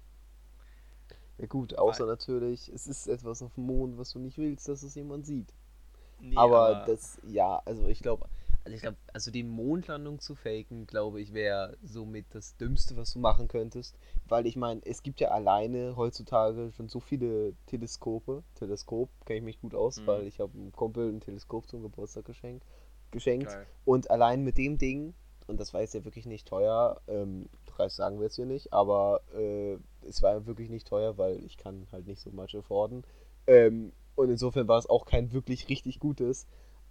Ja gut, außer Weil, natürlich, es ist etwas auf dem Mond, was du nicht willst, dass es jemand sieht. Nee, aber, aber, das, ja, also ich glaube, Also ich glaube, also die Mondlandung zu faken, glaube ich, wäre somit das Dümmste, was du machen könntest. Weil ich meine, es gibt ja alleine heutzutage schon so viele Teleskope. Teleskop kenne ich mich gut aus, Mhm. weil ich habe einem Kumpel ein Teleskop zum Geburtstag geschenkt. geschenkt. Geil. Und allein mit dem Ding, und das war jetzt ja wirklich nicht teuer, ähm, Preis sagen wir jetzt hier nicht, aber äh, es war wirklich nicht teuer, weil ich kann halt nicht so much afforden. Ähm, und insofern war es auch kein wirklich richtig gutes.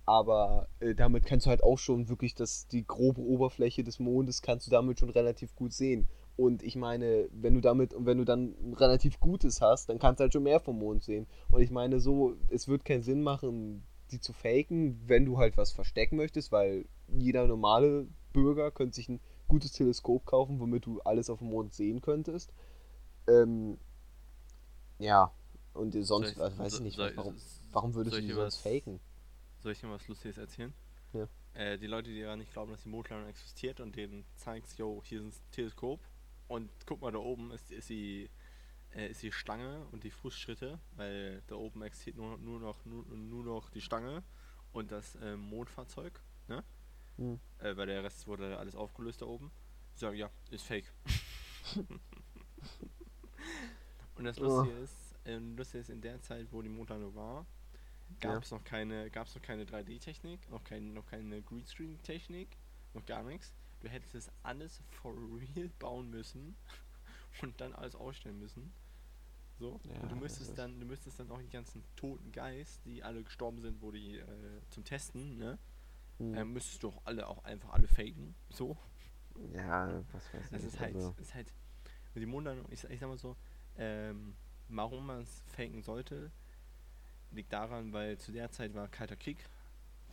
Aber äh, damit kannst du halt auch schon wirklich das, die grobe Oberfläche des Mondes kannst du damit schon relativ gut sehen. Und ich meine, wenn du damit, und wenn du dann relativ gutes hast, dann kannst du halt schon mehr vom Mond sehen. Und ich meine so, es wird keinen Sinn machen, die zu faken, wenn du halt was verstecken möchtest, weil jeder normale Bürger könnte sich ein gutes Teleskop kaufen, womit du alles auf dem Mond sehen könntest. Ähm, ja, und sonst, ich- also weiß ich nicht, soll- warum, warum würdest du ich die sonst was- faken? Soll ich dir was Lustiges erzählen? Ja. Äh, die Leute, die ja nicht glauben, dass die Mondlandung existiert und denen zeigst, yo, hier ist ein Teleskop und guck mal da oben ist, ist die äh, ist die Stange und die Fußschritte, weil da oben existiert nur, nur noch nur, nur noch die Stange und das äh, Mondfahrzeug, ne? Hm. Äh, weil der Rest wurde alles aufgelöst da oben. Die sagen, ja, ist fake. <laughs> <laughs> und das Oh. Lustige ist, ähm, Lustige ist, in der Zeit, wo die Mondlandung war, Ja. gab es noch keine, gab es noch keine 3D-Technik, noch, kein, noch keine Greenscreen-Technik, noch gar nichts. Du hättest das alles for real <laughs> bauen müssen <laughs> und dann alles ausstellen müssen. So. Ja, und du das müsstest dann, du müsstest dann auch die ganzen toten Geist, die alle gestorben sind, wo die äh, zum Testen, ne? Hm. Ähm, müsstest du auch alle auch einfach alle faken. So. ja, was weiß Das ich. ist halt, also, ist halt die Mondlandung, ich, ich sag mal so, ähm, warum man es faken sollte, liegt daran, weil zu der Zeit war Kalter Krieg,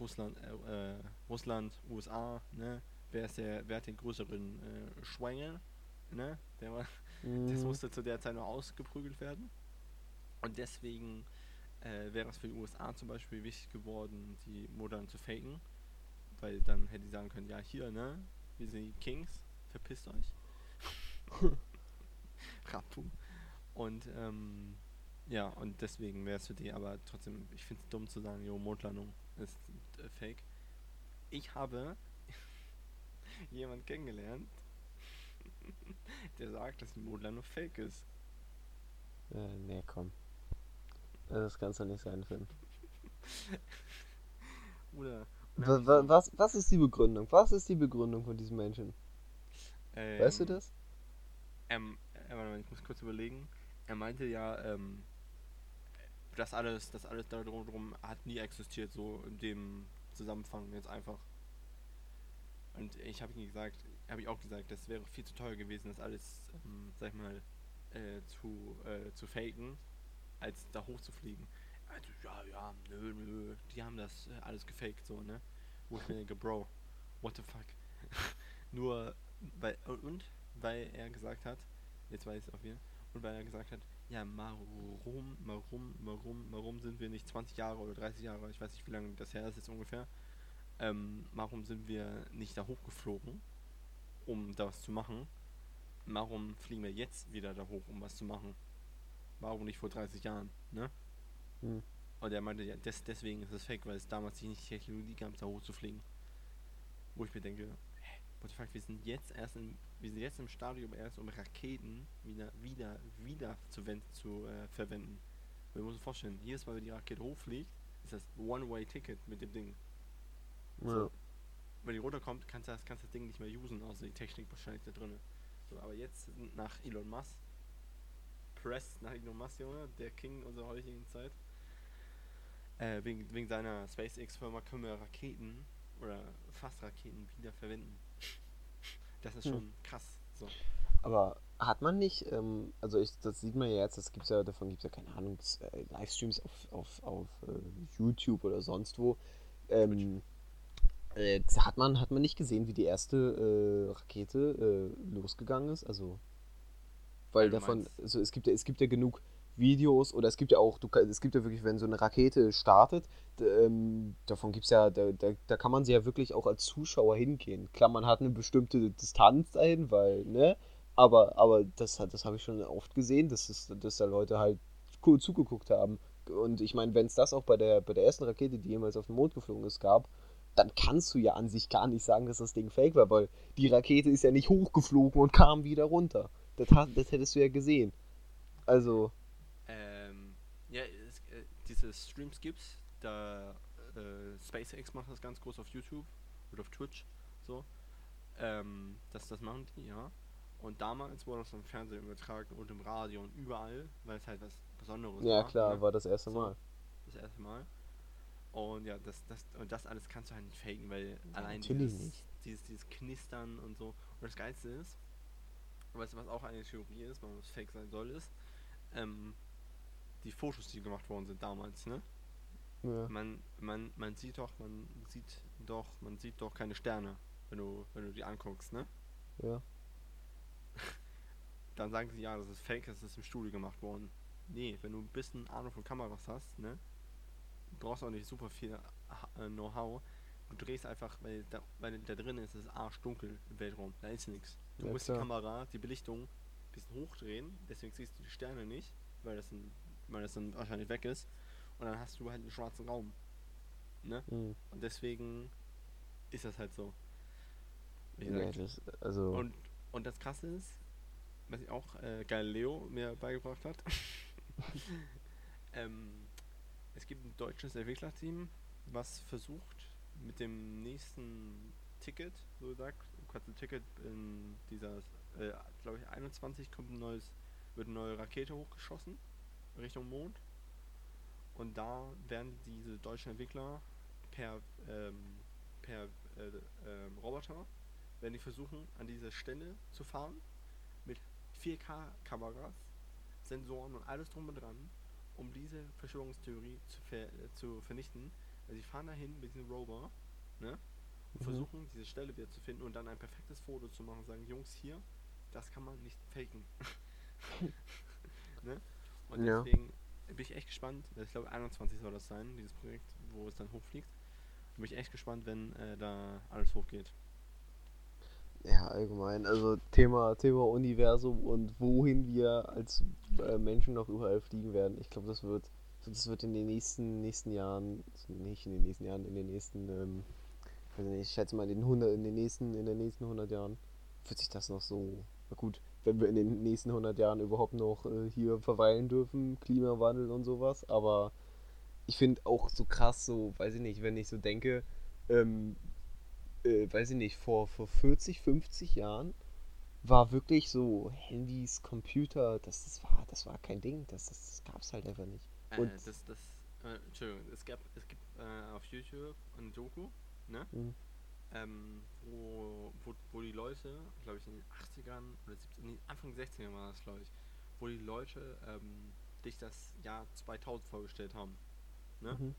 Russland, äh, äh, Russland, USA, ne, wer ist der, wer hat den größeren äh, Schwengel, ne, der war, <laughs> das mhm. musste zu der Zeit noch ausgeprügelt werden und deswegen äh, wäre es für die USA zum Beispiel wichtig geworden, die Mondlandung zu faken, weil dann hätte die sagen können, ja hier, ne, wir sind die Kings, verpisst euch. <laughs> Rapu. Und ähm, ja, und deswegen wäre es für die, aber trotzdem, ich finde es dumm zu sagen, jo, Mondlandung ist äh, fake. Ich habe <laughs> jemand kennengelernt, <laughs> der sagt, dass die Mondlandung fake ist. Äh, nee, komm. Das kannst du nicht sein, Finn. <laughs> Oder. Wa- wa- Was, was ist die Begründung? Was ist die Begründung von diesem Menschen? Weißt du ähm, das? Ähm, äh, warte mal, ich muss kurz überlegen. Er meinte ja, ähm, das alles, das alles da drum, drum hat nie existiert, so in dem Zusammenfang jetzt einfach. Und ich habe ihm gesagt, habe ich auch gesagt, das wäre viel zu teuer gewesen, das alles, ähm, sag ich mal, äh, zu, äh, zu faken, als da hochzufliegen. Also, ja, ja, nö, nö, die haben das äh, alles gefaked, so, ne? Wo ich mir denke, Bro, what the fuck? <laughs> Nur, weil, und, und, weil er gesagt hat, jetzt weiß ich es auch wieder, und weil er gesagt hat, ja, warum, warum, warum, warum sind wir nicht 20 Jahre oder 30 Jahre, ich weiß nicht, wie lange das her ist jetzt ungefähr, ähm, warum sind wir nicht da hochgeflogen, um da was zu machen? Warum fliegen wir jetzt wieder da hoch, um was zu machen? Warum nicht vor 30 Jahren, ne? Hm. Und er meinte, ja, des, deswegen ist es fake, weil es damals nicht die Technologie gab, da hochzufliegen. Wo ich mir denke, what wir sind jetzt erst im, wir sind jetzt im Stadium erst, um Raketen wieder, wieder, wieder zu, zu äh, verwenden. Wir müssen uns vorstellen, jedes Mal, wenn die Rakete hochfliegt, ist das One-Way-Ticket mit dem Ding. Ja. Wenn die runterkommt, kannst du das, kannst das Ding nicht mehr usen, außer die Technik wahrscheinlich da drin. So, aber jetzt nach Elon Musk, Press nach Elon Musk, Junge, der King unserer heutigen Zeit. Äh, wegen, wegen seiner SpaceX-Firma können wir Raketen oder fast Raketen wieder verwenden. Das ist Hm. schon krass. So. Aber hat man nicht, ähm, also ich, das sieht man ja jetzt, das gibt's ja, davon gibt es ja keine Ahnung, äh, Livestreams auf, auf, auf äh, YouTube oder sonst wo. Ähm, äh, hat man, hat man nicht gesehen, wie die erste äh, Rakete äh, losgegangen ist? Also, weil davon, also es gibt ja, es gibt ja genug Videos oder es gibt ja auch, du, es gibt ja wirklich, wenn so eine Rakete startet, ähm, davon gibt es ja, da, da, da kann man sie ja wirklich auch als Zuschauer hingehen. Klar, man hat eine bestimmte Distanz dahin, weil, ne, aber, aber das, das habe ich schon oft gesehen, dass, es, dass da Leute halt cool zugeguckt haben. Und ich meine, wenn es das auch bei der, bei der ersten Rakete, die jemals auf den Mond geflogen ist, gab, dann kannst du ja an sich gar nicht sagen, dass das Ding fake war, weil die Rakete ist ja nicht hochgeflogen und kam wieder runter. Das, das hättest du ja gesehen. Also. Ähm, ja, es, äh, diese Streams gibt's. Da äh, SpaceX macht das ganz groß auf YouTube oder auf Twitch. So. Ähm, das, das machen die, ja. Und damals wurde das im Fernsehen übertragen und im Radio und überall, weil es halt was Besonderes ja, war. Ja, klar, ne? war das erste So. Mal. Das erste Mal. Und ja, das, das, und das alles kannst du halt nicht faken, weil allein natürlich dieses, nicht. Dieses, dieses Knistern und so. Und das Geilste ist, weißt du, was auch eine Theorie ist, warum es fake sein soll, ist, ähm, die Fotos, die gemacht worden sind damals, ne? Ja. Man, man, man sieht doch, man sieht doch, man sieht doch keine Sterne, wenn du, wenn du die anguckst, ne? ja. <laughs> Dann sagen sie, ja, das ist fake, das ist im Studio gemacht worden. Nee, wenn du ein bisschen Ahnung von Kameras hast, ne? Du brauchst auch nicht super viel äh, Know-how. Du drehst einfach, weil da, weil da drin ist, es ist arschdunkel im Weltraum. Da ist nichts. Du Ja, musst klar. die Kamera, die Belichtung ein bisschen hochdrehen, deswegen siehst du die Sterne nicht, weil das, dann, weil das dann wahrscheinlich weg ist. Und dann hast du halt einen schwarzen Raum. Ne? Mhm. Und deswegen ist das halt so. Ja das, also. Und, und das krasse ist, was ich auch äh, Galileo mir beigebracht hat. <laughs> ähm, es gibt ein deutsches Entwicklerteam, was versucht mit dem nächsten Ticket, so gesagt, kannst ein Ticket in dieser, äh, glaube ich, 21 kommt ein neues, wird eine neue Rakete hochgeschossen Richtung Mond. Und da werden diese deutschen Entwickler per, ähm, per äh, ähm, Roboter werden die versuchen, an diese Stelle zu fahren mit 4K-Kameras, Sensoren und alles drum und dran, um diese Verschwörungstheorie zu, ver äh, zu vernichten. Also sie fahren dahin mit diesem Rover, ne? Und Mhm. versuchen, diese Stelle wieder zu finden und dann ein perfektes Foto zu machen und sagen, Jungs, hier, das kann man nicht faken. <laughs> ne? Und Ja. deswegen bin ich echt gespannt, ich glaube 21 soll das sein, dieses Projekt, wo es dann hochfliegt. Bin ich echt gespannt, wenn äh, da alles hochgeht. Ja, allgemein. Also Thema, Thema Universum und wohin wir als äh, Menschen noch überall fliegen werden. Ich glaube, das wird, das wird in den nächsten, nächsten Jahren, nicht in den nächsten Jahren, in den nächsten, ähm, ich schätze mal in den 100, in den nächsten, in den nächsten 100 Jahren wird sich das noch so, na gut, wenn wir in den nächsten 100 Jahren überhaupt noch äh, hier verweilen dürfen, Klimawandel und sowas, aber ich finde auch so krass, so, weiß ich nicht, wenn ich so denke, ähm, äh, weiß ich nicht, vor, vor 40, 50 Jahren war wirklich so Handys, Computer, das, das war, das war kein Ding, das, das, das gab es halt einfach nicht. Äh, Und- das, das, äh, Entschuldigung, es gab, es gibt äh, auf YouTube ein Doku, ne? Mhm. Ähm, wo, wo, wo die Leute, glaube ich, in den 80ern oder 70, nee, Anfang der 60er war das, glaube ich, wo die Leute ähm, sich das Jahr 2000 vorgestellt haben. Ne? Mhm.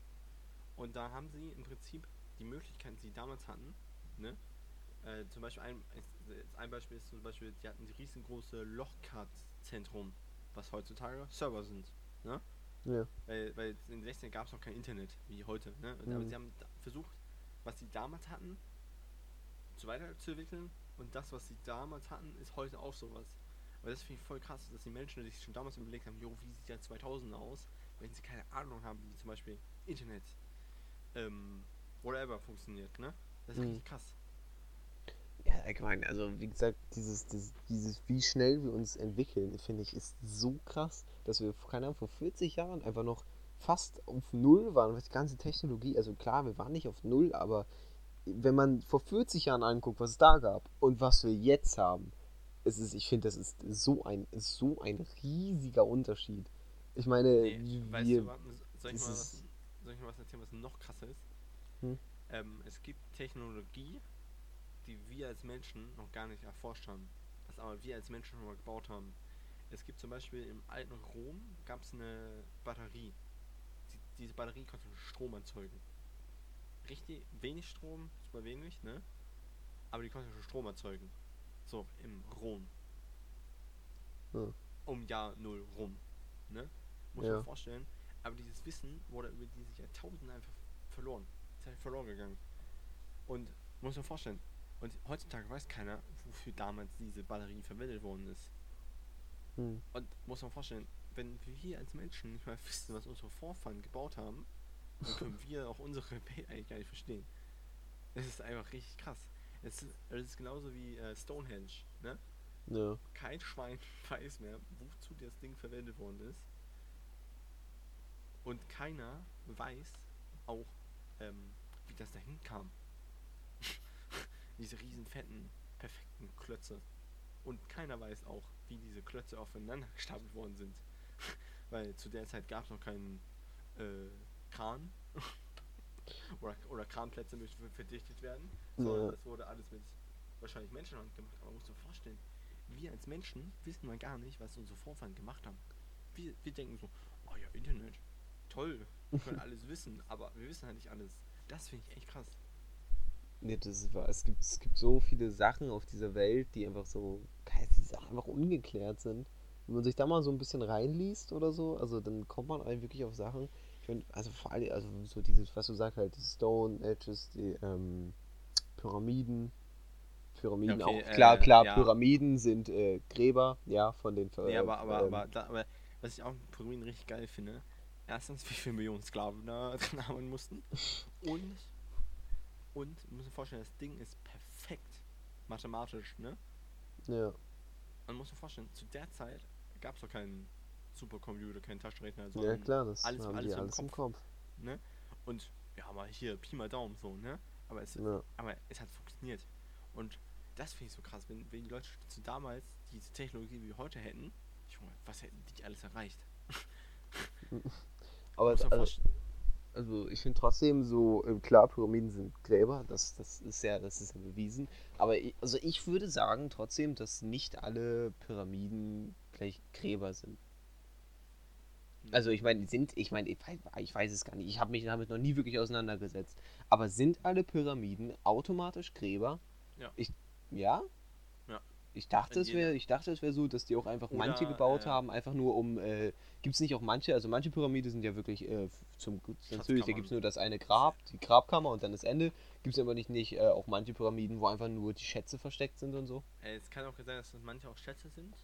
Und da haben sie im Prinzip die Möglichkeiten, die sie damals hatten, ne? Äh, zum Beispiel ein, ein Beispiel ist zum Beispiel, die hatten die riesengroße Lochcard-Zentrum, was heutzutage Server sind. Ne? Ja. Weil, weil in den 16 gab es noch kein Internet wie heute. Ne? Und Aber Mhm. sie haben versucht, was sie damals hatten, zu weiterzuentwickeln. Und das, was sie damals hatten, ist heute auch sowas. Aber das finde ich voll krass, dass die Menschen sich schon damals überlegt haben, jo, wie sieht der 2000 aus, wenn sie keine Ahnung haben, wie zum Beispiel Internet, ähm, whatever funktioniert, ne? Das ist Mhm. richtig krass. Ja, allgemein, also wie gesagt, dieses, dieses, dieses, wie schnell wir uns entwickeln, finde ich, ist so krass, dass wir, keine Ahnung, vor 40 Jahren einfach noch fast auf Null waren, was die ganze Technologie, also klar, wir waren nicht auf Null, aber wenn man vor 40 Jahren anguckt, was es da gab und was wir jetzt haben, es ist, ich finde, das ist so ein, so ein riesiger Unterschied. Ich meine, Nee, weißt wir, du, soll ich, mal was, soll ich mal was erzählen, was noch krasser ist? Hm? Ähm, es gibt Technologie, die wir als Menschen noch gar nicht erforscht haben. Was aber wir als Menschen schon mal gebaut haben. Es gibt zum Beispiel im alten Rom gab es eine Batterie. Die, diese Batterie konnte Strom erzeugen. Richtig wenig Strom, super wenig, ne? Aber die konnte schon Strom erzeugen. So, im Rom. Ja. Um Jahr Null rum. Ne? Muss Ja. man vorstellen. Aber dieses Wissen wurde über diese Jahrtausende einfach verloren. Ist halt verloren gegangen. Und muss man vorstellen. Und heutzutage weiß keiner, wofür damals diese Batterie verwendet worden ist. hm, Und muss man vorstellen, wenn wir als Menschen nicht mal wissen, was unsere Vorfahren gebaut haben, dann können wir auch unsere Welt <laughs> eigentlich gar nicht verstehen. Es ist einfach richtig krass. Es ist, es ist genauso wie äh, Stonehenge, ne? Ja. Kein Schwein <laughs> weiß mehr, wozu das Ding verwendet worden ist. Und keiner weiß auch, ähm, wie das dahin kam. <laughs> diese riesen fetten, perfekten Klötze. Und keiner weiß auch, wie diese Klötze aufeinander gestapelt worden sind. Weil zu der Zeit gab es noch keinen äh, Kran. <laughs> oder, oder Kranplätze müssen verdichtet werden. Sondern Ja. das wurde alles mit wahrscheinlich Menschenhand gemacht. Aber man muss sich vorstellen, wir als Menschen wissen mal gar nicht, was unsere Vorfahren gemacht haben. Wir, wir denken so, oh ja, Internet, toll, wir können <laughs> alles wissen, aber wir wissen halt nicht alles. Das finde ich echt krass. Nee, das wahr. Es gibt, es gibt so viele Sachen auf dieser Welt, die einfach so, die Sachen einfach ungeklärt sind. Wenn man sich da mal so ein bisschen reinliest oder so, also dann kommt man eigentlich wirklich auf Sachen. Ich finde, also vor allem, also so dieses, was du sagst halt, die Stone Edges, die ähm, Pyramiden. Pyramiden okay, auch. Klar, äh, klar, ja. Pyramiden sind äh, Gräber, ja, von den Nee, äh, aber, aber, ähm, aber, da, aber was ich auch mit Pyramiden richtig geil finde, erstens, wie viele Millionen Sklaven da <laughs> drin arbeiten mussten. Und, und, du musst dir vorstellen, das Ding ist perfekt mathematisch, ne? Ja, Man muss sich vorstellen, zu der Zeit gab es doch keinen Supercomputer, keinen Taschenrechner, ja sondern klar, das alles, alles im alles im Kopf. Kopf. ne? Und ja, mal hier, Pi mal Daumen so, ne? Aber es, Ja. aber es hat funktioniert. Und das finde ich so krass, wenn, wenn die Leute zu damals diese Technologie wie heute hätten, Junge, was hätten die alles erreicht? <laughs> Aber also, vorstellen. Also ich finde trotzdem so, äh, klar, Pyramiden sind Gräber, das, das ist ja, das ist ja bewiesen. Aber ich, also ich würde sagen trotzdem, dass nicht alle Pyramiden gleich Gräber sind. Also ich meine, sind, ich meine, ich, weiß- ich weiß es gar nicht, ich habe mich damit noch nie wirklich auseinandergesetzt. Aber sind alle Pyramiden automatisch Gräber? Ja. Ich, ja? Ja. Ich dachte, es wäre, ich dachte, es wäre so, dass die auch einfach manche Oder, gebaut äh, haben, einfach nur um, äh, gibt es nicht auch manche, also manche Pyramiden sind ja wirklich äh, zum, natürlich, da gibt es nur das eine Grab, die Grabkammer und dann das Ende. Gibt es aber nicht, nicht äh, auch manche Pyramiden, wo einfach nur die Schätze versteckt sind und so? Äh, es kann auch sein, dass das manche auch Schätze sind.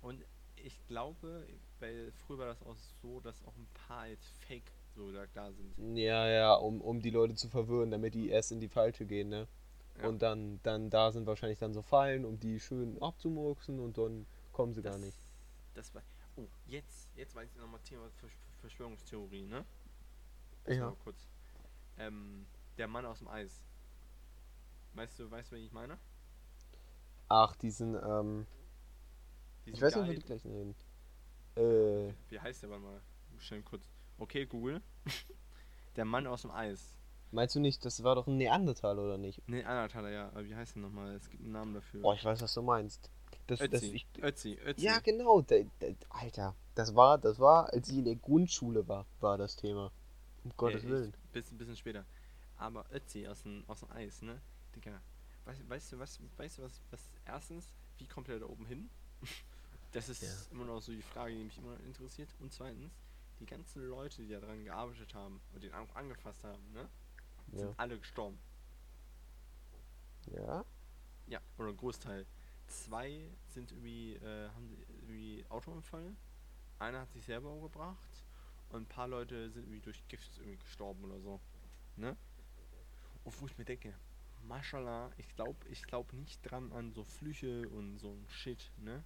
Und ich glaube, weil früher war das auch so, dass auch ein paar jetzt Fake so da, da sind. Ja, ja, um, um die Leute zu verwirren, damit die erst in die falsche gehen, ne? Ja. Und dann, dann da sind wahrscheinlich dann so Fallen, um die schön abzumurksen und dann kommen sie gar nicht. Das war. Oh, jetzt, jetzt weiß ich nochmal Thema Versch Verschwörungstheorie, ne? Das Ja. mal kurz. Ähm, der Mann aus dem Eis. Weißt du, weißt du, wen ich meine? Ach, die sind, ähm, Diesen ich weiß nicht, Guy- wie die gleich reden. Äh, Wie heißt der Mann mal? Schnell kurz. Okay, Google. <laughs> der Mann aus dem Eis. meinst du nicht, das war doch ein Neandertal, oder nicht? Ne, Andertaler, ja. Aber wie heißt der nochmal? Es gibt einen Namen dafür. Oh, ich weiß, was du meinst. Das, das, Ötzi. ich, Ötzi, Ötzi. ja, genau, der, der, Alter, das war, das war, als ich in der Grundschule war, war das Thema. Um Gottes ich- Willen. Bisschen, bisschen später. Aber Ötzi aus dem, aus dem Eis, ne? Digga. Weißt, weißt du, was, weißt du, was, was erstens, wie kommt er da oben hin? <laughs> Das ist Ja. immer noch so die Frage, die mich immer interessiert. Und zweitens, die ganzen Leute, die daran gearbeitet haben und den auch angefasst haben, ne? Sind Ja. alle gestorben. Ja? Ja, oder ein Großteil. Zwei sind irgendwie, äh, haben sie irgendwie Autounfall. Einer hat sich selber umgebracht. Und ein paar Leute sind irgendwie durch Gift irgendwie gestorben oder so. Ne? Und wo ich mir denke, Mashallah, ich glaube ich glaub nicht dran an so Flüche und so ein Shit, ne?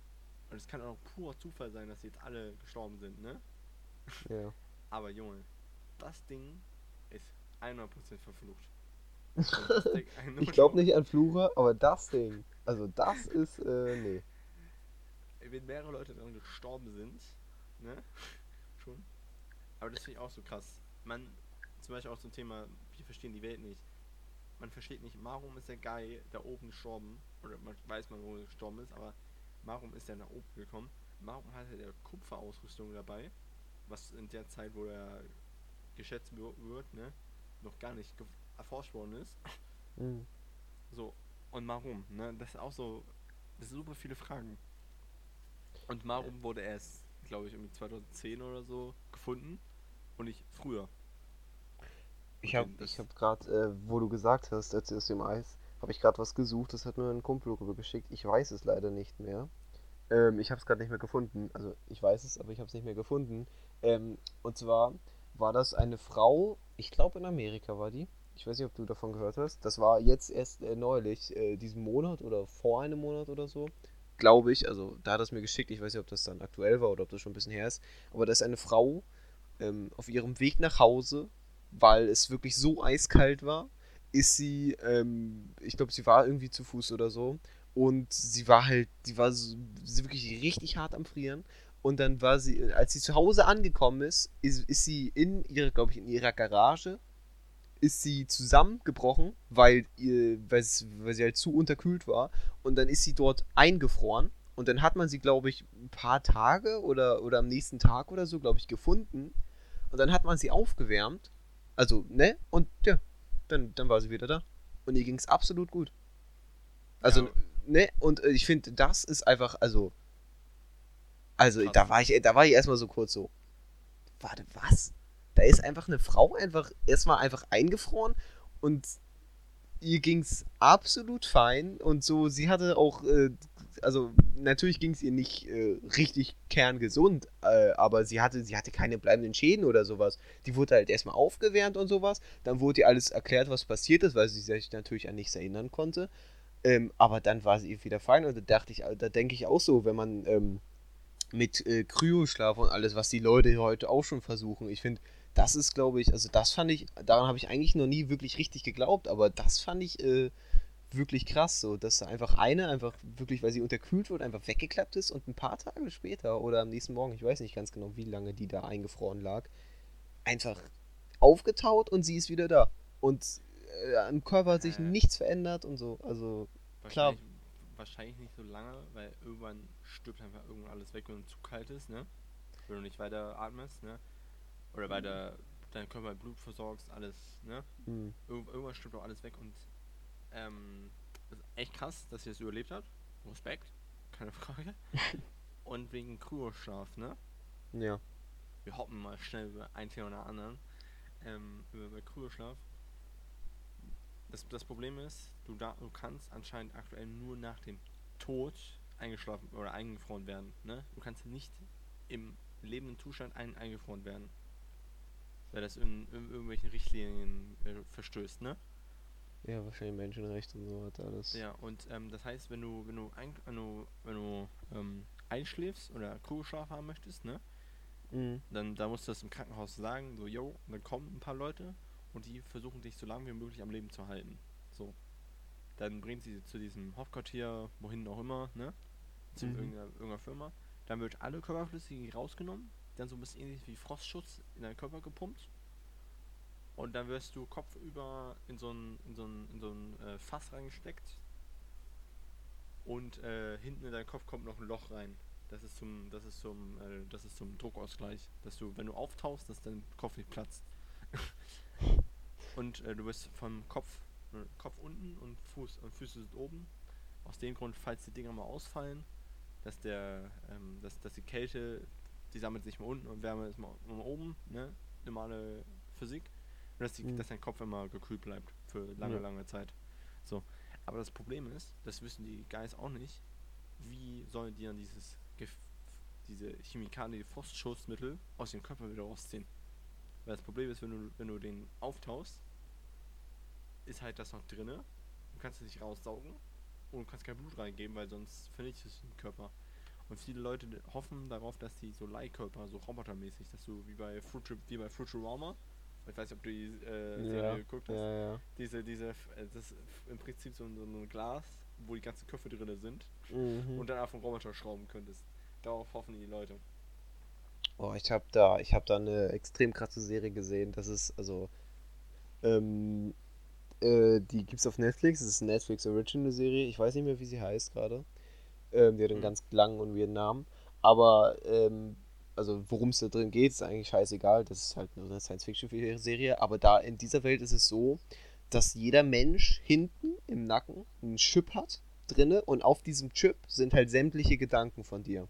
Und es kann auch purer Zufall sein, dass sie jetzt alle gestorben sind, ne? Ja. <laughs> Aber Junge, das Ding ist 100% verflucht. <laughs> Ich glaube nicht an Fluche, aber das Ding, also das ist, äh, nee. wenn mehrere Leute daran gestorben sind, ne? Schon. Aber das finde ich auch so krass. Man, zum Beispiel auch zum Thema, wir verstehen die Welt nicht. Man versteht nicht, warum ist der Guy da oben gestorben, oder man weiß man, wo er gestorben ist, aber warum ist er nach oben gekommen? Warum hatte der Kupferausrüstung dabei, was in der Zeit, wo er geschätzt wir- wird, ne, noch gar nicht erforscht worden ist. <laughs> Hm. So, und warum? Ne? Das ist auch so, das sind super viele Fragen. Und warum wurde er erst, glaube ich, irgendwie 2010 oder so gefunden und nicht früher? Ich habe ich hab gerade, äh, wo du gesagt hast, als aus dem Eis, habe ich gerade was gesucht, das hat mir ein Kumpel rüber geschickt. Ich weiß es leider nicht mehr. Ähm, ich habe es gerade nicht mehr gefunden. Also ich weiß es, aber ich habe es nicht mehr gefunden. Ähm, und zwar war das eine Frau, ich glaube in Amerika war die, Ich weiß nicht, ob du davon gehört hast. Das war jetzt erst äh, neulich, äh, diesen Monat oder vor einem Monat oder so. Glaube ich. Also, da hat es mir geschickt. Ich weiß nicht, ob das dann aktuell war oder ob das schon ein bisschen her ist. Aber da ist eine Frau ähm, auf ihrem Weg nach Hause, weil es wirklich so eiskalt war, ist sie, ähm, ich glaube, sie war irgendwie zu Fuß oder so. Und sie war halt, die war so, sie wirklich richtig hart am Frieren. Und dann war sie, als sie zu Hause angekommen ist, ist, ist sie in ihrer, glaube ich, in ihrer Garage, ist sie zusammengebrochen, weil, ihr, weil, sie halt zu unterkühlt war. Und dann ist sie dort eingefroren. Und dann hat man sie, glaube ich, ein paar Tage oder, oder am nächsten Tag oder so, glaube ich, gefunden. Und dann hat man sie aufgewärmt. Also, ne? Und ja, dann, dann war sie wieder da. Und ihr ging es absolut gut. Also, Ja. ne? Und äh, ich finde, das ist einfach, also. Also, Krass. da war ich, da war ich erstmal so kurz so. Warte, was? Da ist einfach eine Frau einfach erstmal einfach eingefroren und ihr ging es absolut fein und so, sie hatte auch, äh, also natürlich ging es ihr nicht äh, richtig kerngesund, äh, aber sie hatte, sie hatte keine bleibenden Schäden oder sowas. Die wurde halt erstmal aufgewärmt und sowas, dann wurde ihr alles erklärt, was passiert ist, weil sie sich natürlich an nichts erinnern konnte. Ähm, aber dann war sie wieder fein und da dachte ich, da denke ich auch so, wenn man ähm, mit äh, Kryoschlaf und alles, was die Leute heute auch schon versuchen, ich finde, das ist, glaube ich, also das fand ich, daran habe ich eigentlich noch nie wirklich richtig geglaubt, aber das fand ich äh, wirklich krass, so, dass da einfach eine einfach wirklich, weil sie unterkühlt wurde, einfach weggeklappt ist und ein paar Tage später oder am nächsten Morgen, ich weiß nicht ganz genau, wie lange die da eingefroren lag, einfach aufgetaut und sie ist wieder da. Und äh, am Körper hat sich Äh. nichts verändert und so, also Klar. Wahrscheinlich, nicht so lange, weil irgendwann stirbt einfach irgendwann alles weg, wenn es zu kalt ist, ne? Wenn du nicht weiter atmest, ne? Oder weiter deinen Körper mit Blut versorgst, alles, ne? hm, Irgend, irgendwann stirbt auch alles weg und ähm, echt krass, dass sie das überlebt hat. Respekt, keine Frage. <laughs> und wegen Kryoschlaf, ne? ja. Wir hoppen mal schnell über ein Thema nach anderen. Ähm, über, über Kryoschlaf. Das, das Problem ist, du, da, du kannst anscheinend aktuell nur nach dem Tod eingeschlafen oder eingefroren werden. Ne? Du kannst nicht im lebenden Zustand ein, eingefroren werden. Weil das in, in irgendwelchen Richtlinien äh, verstößt, ne? Ja, wahrscheinlich Menschenrechte und so hat alles. Ja, und ähm, das heißt, wenn du, wenn du, ein, wenn du, wenn du ähm, einschläfst oder Kryoschlaf haben möchtest, ne? Mhm. dann da musst du das im Krankenhaus sagen, so, yo, dann kommen ein paar Leute und die versuchen dich so lange wie möglich am Leben zu halten. So. Dann bringen sie zu diesem Hauptquartier, wohin auch immer, ne? Zu Mhm. irgendeiner, irgendeiner Firma. Dann wird alle Körperflüssigkeit rausgenommen, dann so ein bisschen ähnlich wie Frostschutz in deinen Körper gepumpt. Und dann wirst du kopfüber in so ein, in so so äh, Fass reingesteckt. Und äh, hinten in deinen Kopf kommt noch ein Loch rein. Das ist zum, das ist zum, äh, das ist zum Druckausgleich, dass du, wenn du auftauchst, dass dein Kopf nicht platzt. <laughs> und äh, du bist vom Kopf, äh, Kopf unten und Fuß und Füße sind oben. Aus dem Grund, falls die Dinger mal ausfallen, dass der, ähm, dass, dass die Kälte, die sammelt sich mal unten und Wärme ist mal oben, ne? Normale Physik. Dass, die, Mhm. dass dein Kopf immer gekühlt bleibt für lange, Ja. lange Zeit. So. Aber das Problem ist, das wissen die Guys auch nicht, wie sollen die dann dieses Gif diese Chemikalien, die Frostschutzmittel aus dem Körper wieder rausziehen? Weil das Problem ist, wenn du, wenn du den auftaust, ist halt das noch drinne. Du kannst es nicht raussaugen und du kannst kein Blut reingeben, weil sonst vernichtet es den Körper. Und viele Leute hoffen darauf, dass die so Leihkörper, so robotermäßig, dass du wie bei, Futur wie bei Futurama, ich weiß nicht, ob du die äh, Serie Ja, geguckt hast, ja, ja. diese, diese, äh, das ist im Prinzip so, ein- so ein Glas, wo die ganzen Köpfe drin sind Mhm. und dann auf den Roboter schrauben könntest. Darauf hoffen die Leute. Oh, ich habe da, ich habe da eine extrem krasse Serie gesehen. Das ist also, ähm, äh, die gibt's auf Netflix. Das ist eine Netflix Original Serie. Ich weiß nicht mehr, wie sie heißt gerade. Ähm, die hat einen Mhm. ganz langen und weirden Namen. Aber ähm, also worum es da drin geht, ist eigentlich scheißegal. Das ist halt nur eine Science-Fiction-Serie. Aber da in dieser Welt ist es so, dass jeder Mensch hinten im Nacken einen Chip hat drinne und auf diesem Chip sind halt sämtliche Gedanken von dir.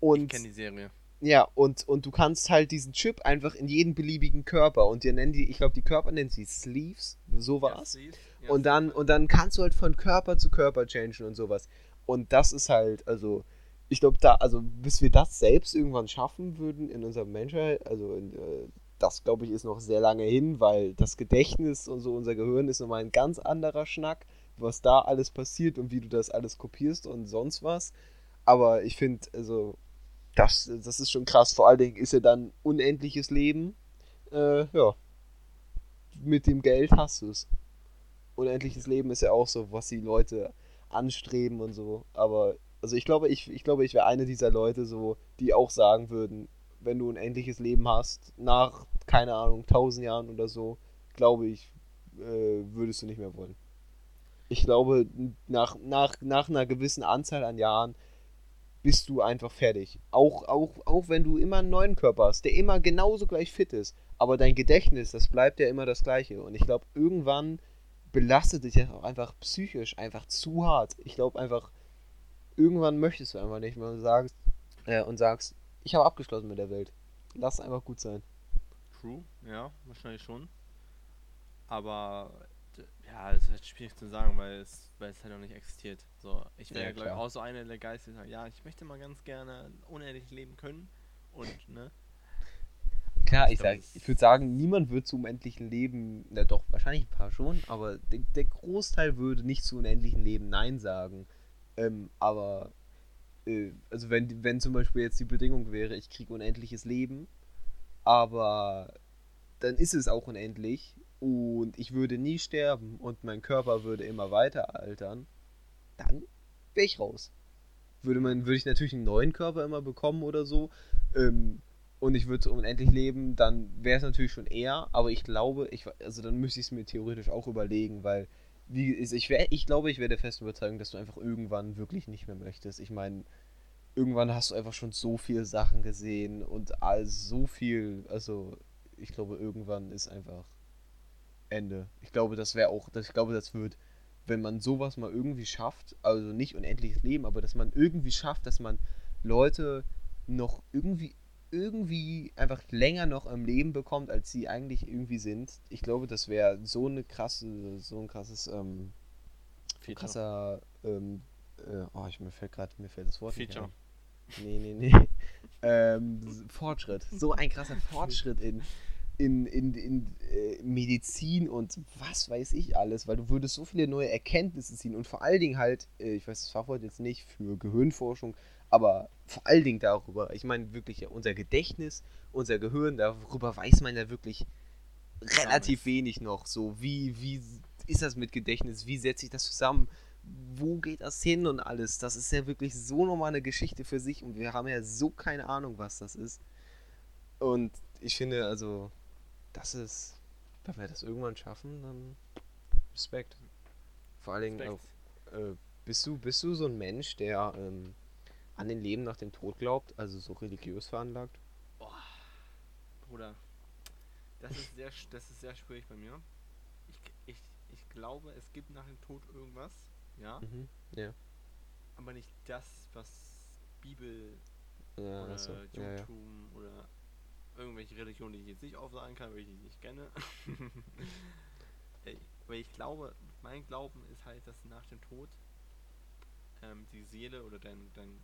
Ich Und kenne die Serie. ja, und, und du kannst halt diesen Chip einfach in jeden beliebigen Körper und dir nennen die, ich glaube, die Körper nennen sie Sleeves, so war's. siehst, ja, Und dann, und dann kannst du halt von Körper zu Körper changen und sowas. Und das ist halt, also, ich glaube, da, also bis wir das selbst irgendwann schaffen würden in unserer Menschheit, also in, äh, das glaube ich ist noch sehr lange hin, weil das Gedächtnis und so unser Gehirn ist nochmal ein ganz anderer Schnack, was da alles passiert und wie du das alles kopierst und sonst was. Aber ich finde, also, das, das ist schon krass. Vor allen Dingen ist ja dann unendliches Leben. Äh, ja. Mit dem Geld hast du es. Unendliches Leben ist ja auch so, was die Leute anstreben und so. Aber, also ich glaube, ich, ich glaube, ich wäre eine dieser Leute, so, die auch sagen würden, wenn du unendliches Leben hast, nach, keine Ahnung, tausend Jahren oder so, glaube ich, äh, würdest du nicht mehr wollen. Ich glaube, nach, nach, nach einer gewissen Anzahl an Jahren bist du einfach fertig. Auch, auch, auch wenn du immer einen neuen Körper hast, der immer genauso gleich fit ist. Aber dein Gedächtnis, das bleibt ja immer das gleiche. Und ich glaube, irgendwann belastet dich das auch einfach psychisch einfach zu hart. Ich glaube einfach, irgendwann möchtest du einfach nicht mehr und sagst, äh, und sagst, ich habe abgeschlossen mit der Welt. Lass einfach gut sein. True, ja, wahrscheinlich schon. Aber ja, es ist halt schwierig zu sagen, weil es, weil es halt noch nicht existiert. So, ich wäre ja, ja glaube ich, auch so einer der Geister, die sagt, ja, ich möchte mal ganz gerne unendlich leben können. Und, ne? Klar, ich, ich, ich würde sagen, niemand wird zu unendlichen Leben, na doch, wahrscheinlich ein paar schon, aber der, der Großteil würde nicht zu unendlichen Leben Nein sagen. Ähm, aber, äh, also wenn, wenn zum Beispiel jetzt die Bedingung wäre, ich kriege unendliches Leben, aber dann ist es auch unendlich und ich würde nie sterben und mein Körper würde immer weiter altern, dann wäre ich raus. Würde, man, würde ich natürlich einen neuen Körper immer bekommen oder so ähm, und ich würde unendlich leben, dann wäre es natürlich schon eher, aber ich glaube, ich, also dann müsste ich es mir theoretisch auch überlegen, weil wie ich, wär, ich glaube, ich wäre der festen Überzeugung, dass du einfach irgendwann wirklich nicht mehr möchtest. Ich meine, irgendwann hast du einfach schon so viele Sachen gesehen und all so viel, also ich glaube, irgendwann ist einfach Ende. Ich glaube, das wäre auch, das, ich glaube, das wird, wenn man sowas mal irgendwie schafft, also nicht unendliches Leben, aber dass man irgendwie schafft, dass man Leute noch irgendwie irgendwie einfach länger noch im Leben bekommt, als sie eigentlich irgendwie sind. Ich glaube, das wäre so eine krasse, so ein krasses, ähm, Feature. krasser, ähm, äh, oh, ich, mir fällt gerade, mir fällt das Wort Feature. nicht Nee, nee, nee. <laughs> ähm, Fortschritt. So ein krasser Fortschritt in, in, in, in äh, Medizin und was weiß ich alles, weil du würdest so viele neue Erkenntnisse ziehen und vor allen Dingen halt, äh, ich weiß das Fachwort jetzt nicht, für Gehirnforschung, aber vor allen Dingen darüber, ich meine wirklich unser Gedächtnis, unser Gehirn, darüber weiß man ja wirklich relativ wenig noch. So, wie, wie ist das mit Gedächtnis? Wie setze ich das zusammen? Wo geht das hin und alles? Das ist ja wirklich so nochmal eine Geschichte für sich und wir haben ja so keine Ahnung, was das ist. Und ich finde, also, das ist, wenn wir das irgendwann schaffen, dann Respekt. Vor allen Dingen auch, äh, bist du, bist du so ein Mensch, der ähm, an den Leben nach dem Tod glaubt, also so religiös veranlagt? Boah, Bruder, das ist sehr, das ist sehr schwierig bei mir. Ich, ich, ich glaube, es gibt nach dem Tod irgendwas, ja. Mhm, ja. Aber nicht das, was Bibel ja, oder so. Judentum ja, ja. oder irgendwelche Religionen, die ich jetzt nicht aufsagen kann, weil ich die nicht kenne. <laughs> weil ich glaube, mein Glauben ist halt, dass nach dem Tod ähm, die Seele oder dein, dein,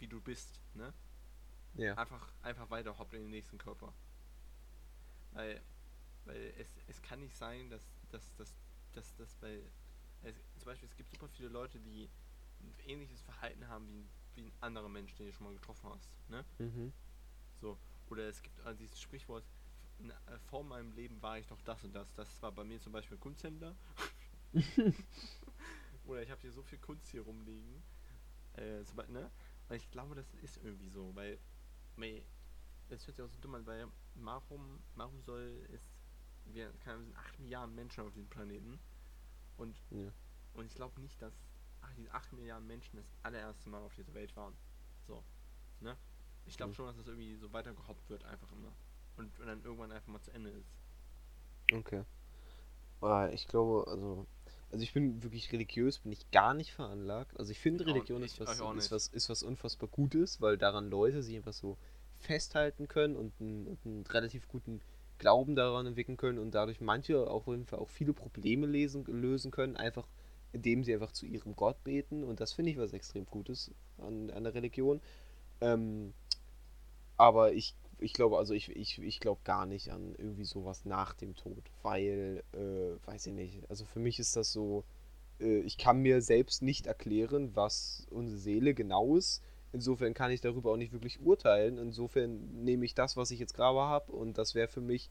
wie du bist, ne? Ja. Einfach, einfach weiter hoppt in den nächsten Körper. Weil, weil es, es kann nicht sein, dass, dass, dass, dass, dass bei, es, zum Beispiel, es gibt super viele Leute, die ein ähnliches Verhalten haben wie, wie ein anderer Mensch, den du schon mal getroffen hast, ne? Mhm. So, oder es gibt also dieses Sprichwort, äh, vor meinem Leben war ich noch das und das. Das war bei mir zum Beispiel Kunsthändler. <laughs> oder ich habe hier so viel Kunst hier rumliegen. Äh, so, ne? Weil ich glaube, das ist irgendwie so, weil, weil das hört sich auch so dumm an, weil warum, warum soll es, wir, keine sind 8 Milliarden Menschen auf diesem Planeten und, ja. und ich glaube nicht, dass ach, diese 8 Milliarden Menschen das allererste Mal auf dieser Welt waren. So, ne? Ich glaube mhm. schon, dass das irgendwie so weitergehoppt wird, einfach immer. Und, und dann irgendwann einfach mal zu Ende ist. Okay. Aber ich glaube, also. Also ich bin wirklich religiös, bin ich gar nicht veranlagt. Also ich finde Religion ist, was, ist, was, ist was unfassbar Gutes, weil daran Leute sich einfach so festhalten können und einen, und einen relativ guten Glauben daran entwickeln können und dadurch manche auf jeden Fall auch viele Probleme lesen, lösen können, einfach indem sie einfach zu ihrem Gott beten. Und das finde ich was extrem Gutes an, an der Religion. Ähm, aber ich ich glaube, also ich, ich, ich glaube gar nicht an irgendwie sowas nach dem Tod, weil, äh, weiß ich nicht, also für mich ist das so, äh, ich kann mir selbst nicht erklären, was unsere Seele genau ist. Insofern kann ich darüber auch nicht wirklich urteilen. Insofern nehme ich das, was ich jetzt gerade habe und das wäre für mich,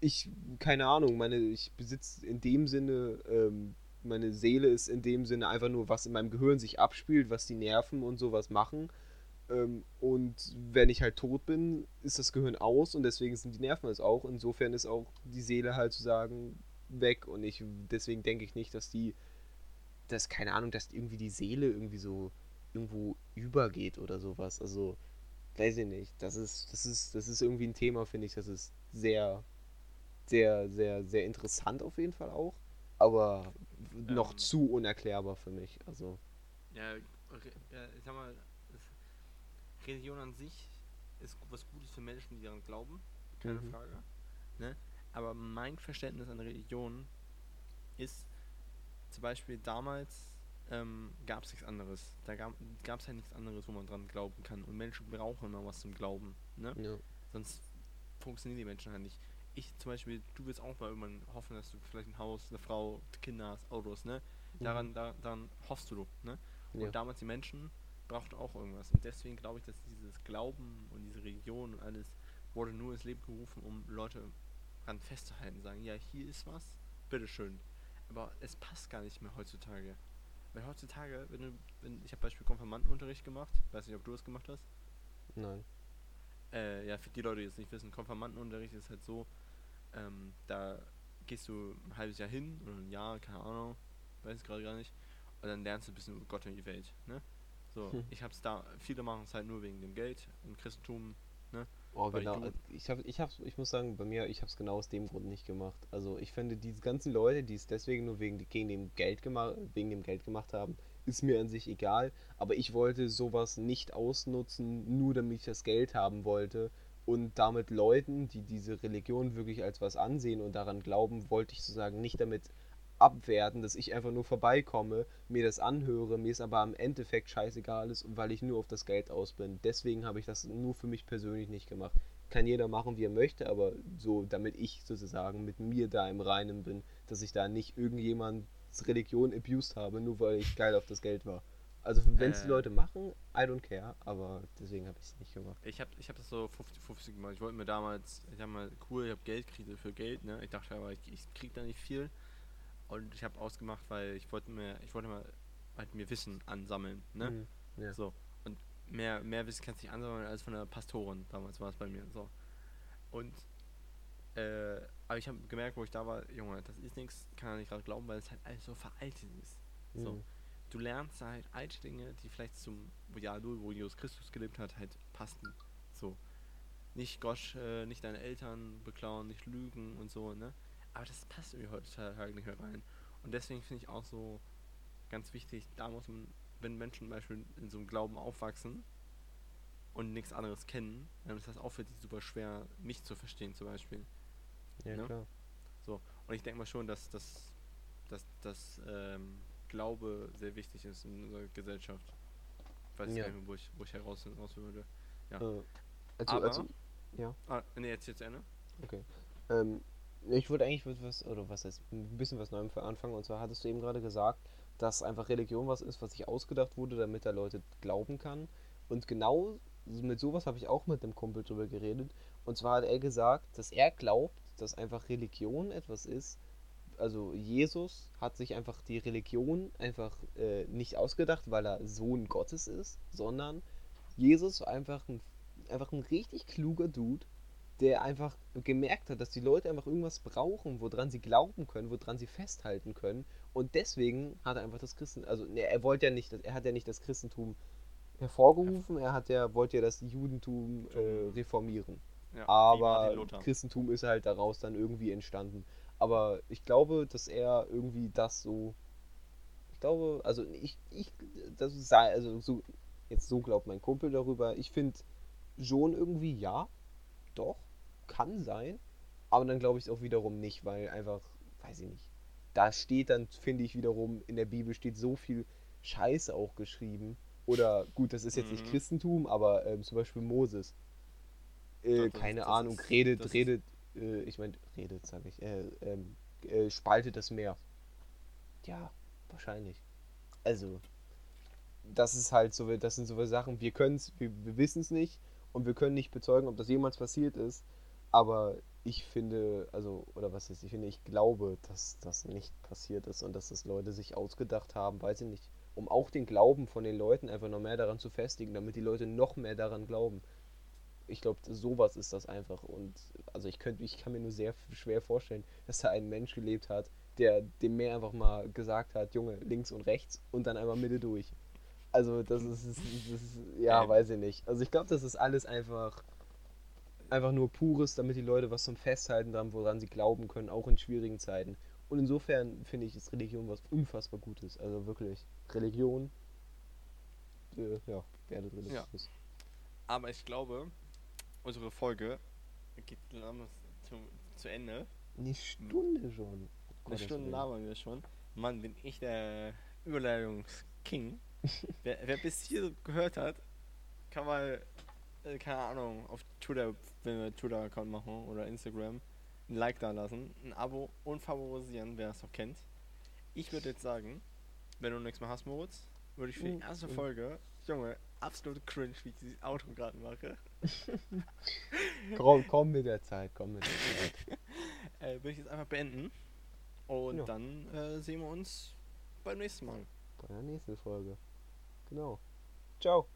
ich, keine Ahnung, meine, ich besitze in dem Sinne, ähm, meine Seele ist in dem Sinne einfach nur, was in meinem Gehirn sich abspielt, was die Nerven und sowas machen. Ähm, und wenn ich halt tot bin, ist das Gehirn aus und deswegen sind die Nerven es auch. Insofern ist auch die Seele halt sozusagen weg und ich deswegen denke ich nicht, dass die, dass keine Ahnung, dass irgendwie die Seele irgendwie so irgendwo übergeht oder sowas. Also weiß ich nicht. Das ist, das ist, das ist irgendwie ein Thema, finde ich. Das ist sehr, sehr, sehr, sehr interessant auf jeden Fall auch, aber noch Ähm. zu unerklärbar für mich. Also Ja, re- ja, ich sag mal, Religion an sich ist was Gutes für Menschen, die daran glauben, keine Mhm. Frage. Ne? Aber mein Verständnis an Religion ist, zum Beispiel damals ähm, gab es nichts anderes. Da gab es halt nichts anderes, wo man dran glauben kann. Und Menschen brauchen immer was zum Glauben. Ne? ja. Sonst funktionieren die Menschen halt nicht. Ich zum Beispiel, du willst auch mal irgendwann hoffen, dass du vielleicht ein Haus, eine Frau, Kinder hast, Autos, ne? Daran, da, daran hoffst du, ne? Ja. Und damals die Menschen brauchten auch irgendwas. Und deswegen glaube ich, dass dieses Glauben und diese Religion und alles wurde nur ins Leben gerufen, um Leute dran festzuhalten. Sagen, ja, hier ist was, bitteschön. Aber es passt gar nicht mehr heutzutage. Weil heutzutage, wenn du, wenn, ich habe Beispiel Konfirmandenunterricht gemacht, weiß nicht, ob du das gemacht hast. Nein. Äh, ja, für die Leute, die jetzt nicht wissen, Konfirmandenunterricht ist halt so, ähm, da gehst du ein halbes Jahr hin oder ein Jahr, keine Ahnung, weiß ich gerade gar nicht, und dann lernst du ein bisschen über Gott und die Welt, ne? So, Hm. ich hab's da, viele machen es halt nur wegen dem Geld im Christentum, Oh, Weil genau. Ich, hab, ich, hab's, ich muss sagen, bei mir, ich habe es genau aus dem Grund nicht gemacht. Also ich finde, diese ganzen Leute, die es deswegen nur wegen, gegen dem Geld gemacht, wegen dem Geld gemacht haben, ist mir an sich egal. Aber ich wollte sowas nicht ausnutzen, nur damit ich das Geld haben wollte. Und damit Leuten, die diese Religion wirklich als was ansehen und daran glauben, wollte ich sozusagen nicht damit abwerten, dass ich einfach nur vorbeikomme, mir das anhöre, mir es aber am Endeffekt scheißegal ist, weil ich nur auf das Geld aus bin. Deswegen habe ich das nur für mich persönlich nicht gemacht. Kann jeder machen, wie er möchte, aber so, damit ich sozusagen mit mir da im Reinen bin, dass ich da nicht irgendjemands Religion abused habe, nur weil ich geil auf das Geld war. Also wenn es die Äh. Leute machen, I don't care, aber deswegen habe ich es nicht gemacht. Ich habe ich hab das so 50-50 gemacht. Ich wollte mir damals, ich habe mal, cool, ich habe Geldkrise für Geld, ne? Ich dachte aber, ich, ich krieg da nicht viel. Und ich habe ausgemacht, weil ich wollte mir, ich wollte mal halt mir Wissen ansammeln, ne? Mhm, ja. So. Und mehr, mehr Wissen kannst du nicht ansammeln als von der Pastorin, damals war es bei mir. So. Und äh, aber ich habe gemerkt, wo ich da war, Junge, das ist nichts, kann er nicht gerade glauben, weil es halt alles so veraltet ist. So. Mhm. Du lernst halt alte Dinge, die vielleicht zum Jahr Null, wo Jesus Christus gelebt hat, halt passen. So. Nicht Gott, äh, nicht deine Eltern beklauen, nicht lügen und so, ne? Aber das passt irgendwie heutzutage nicht mehr rein. Und deswegen finde ich auch so ganz wichtig, da muss man, wenn Menschen zum Beispiel in so einem Glauben aufwachsen und nichts anderes kennen, dann ist das auch für die super schwer, mich zu verstehen zum Beispiel. Ja, ne? klar. Und ich denke mal schon, dass das dass, dass, ähm, Glaube sehr wichtig ist in unserer Gesellschaft. Ich weiß Ja. gar nicht mehr, wo ich, wo ich heraus, würde. Ja. Äh, also, Aber- also, ja. Ah, ne, jetzt jetzt Ende. Ähm, ich würde eigentlich mit was, oder was heißt, ein bisschen was Neuem anfangen. Und zwar hattest du eben gerade gesagt, dass einfach Religion was ist, was sich ausgedacht wurde, damit da Leute glauben kann. Und genau mit sowas habe ich auch mit dem Kumpel drüber geredet. Und zwar hat er gesagt, dass er glaubt, dass einfach Religion etwas ist. Also Jesus hat sich einfach die Religion einfach äh, nicht ausgedacht, weil er Sohn Gottes ist, sondern Jesus war einfach ein, einfach ein richtig kluger Dude, der einfach gemerkt hat, dass die Leute einfach irgendwas brauchen, woran sie glauben können, woran sie festhalten können. Und deswegen hat er einfach das Christentum, also ne, er wollte ja nicht, er hat ja nicht das Christentum hervorgerufen, er hat ja, wollte ja das Judentum äh, reformieren. Ja, Aber. Christentum ist halt daraus dann irgendwie entstanden. Aber ich glaube, dass er irgendwie das so. Ich glaube, also ich, ich, das sei, also so, jetzt so glaubt mein Kumpel darüber. Ich finde schon irgendwie ja, doch, kann sein. Aber dann glaube ich es auch wiederum nicht, weil einfach, weiß ich nicht. Da steht dann, finde ich wiederum, in der Bibel steht so viel Scheiße auch geschrieben. Oder gut, das ist jetzt nicht Mhm. Christentum, aber ähm, zum Beispiel Moses Äh, das- keine das Ahnung, ist- redet, redet, äh, ich meine, redet, sag ich, äh, ähm, äh, spaltet das Meer. Ja, wahrscheinlich. Also, das ist halt so, das sind so Sachen, wir können es, wir, wir wissen es nicht und wir können nicht bezeugen, ob das jemals passiert ist, aber ich finde, also, oder was ist, ich finde, ich glaube, dass das nicht passiert ist und dass das Leute sich ausgedacht haben, weiß ich nicht, um auch den Glauben von den Leuten einfach noch mehr daran zu festigen, damit die Leute noch mehr daran glauben. Ich glaube, sowas ist das einfach und also ich könnte, ich kann mir nur sehr schwer vorstellen, dass da ein Mensch gelebt hat, der dem Meer einfach mal gesagt hat, Junge, links und rechts und dann einmal Mitte durch. Also das ist, das ist, das ist ja, Ähm. weiß ich nicht. Also ich glaube, das ist alles einfach einfach nur pures, damit die Leute was zum Festhalten haben, woran sie glauben können, auch in schwierigen Zeiten. Und insofern finde ich, ist Religion was unfassbar Gutes. Also wirklich, Religion, äh, ja, werde religiös. Aber ich glaube, unsere Folge geht zu, zu Ende. Eine Stunde schon. Eine Gottes Stunde labern wir schon. Mann, bin ich der Überleitungsking. <laughs> wer, wer bis hier gehört hat, kann mal, äh, keine Ahnung, auf Twitter, wenn wir Twitter-Account machen oder Instagram, ein Like da lassen, ein Abo und favorisieren, wer es noch kennt. Ich würde jetzt sagen, wenn du nichts mehr hast, Moritz, würde ich für die Mhm. erste Folge, Junge, absolut cringe, wie ich dieses Auto gerade mache, <laughs> Komm, komm mit der Zeit, komm mit der Zeit. <laughs> äh, würde ich jetzt einfach beenden. Und Ja. dann äh, sehen wir uns beim nächsten Mal. Bei der nächsten Folge. Genau. Ciao.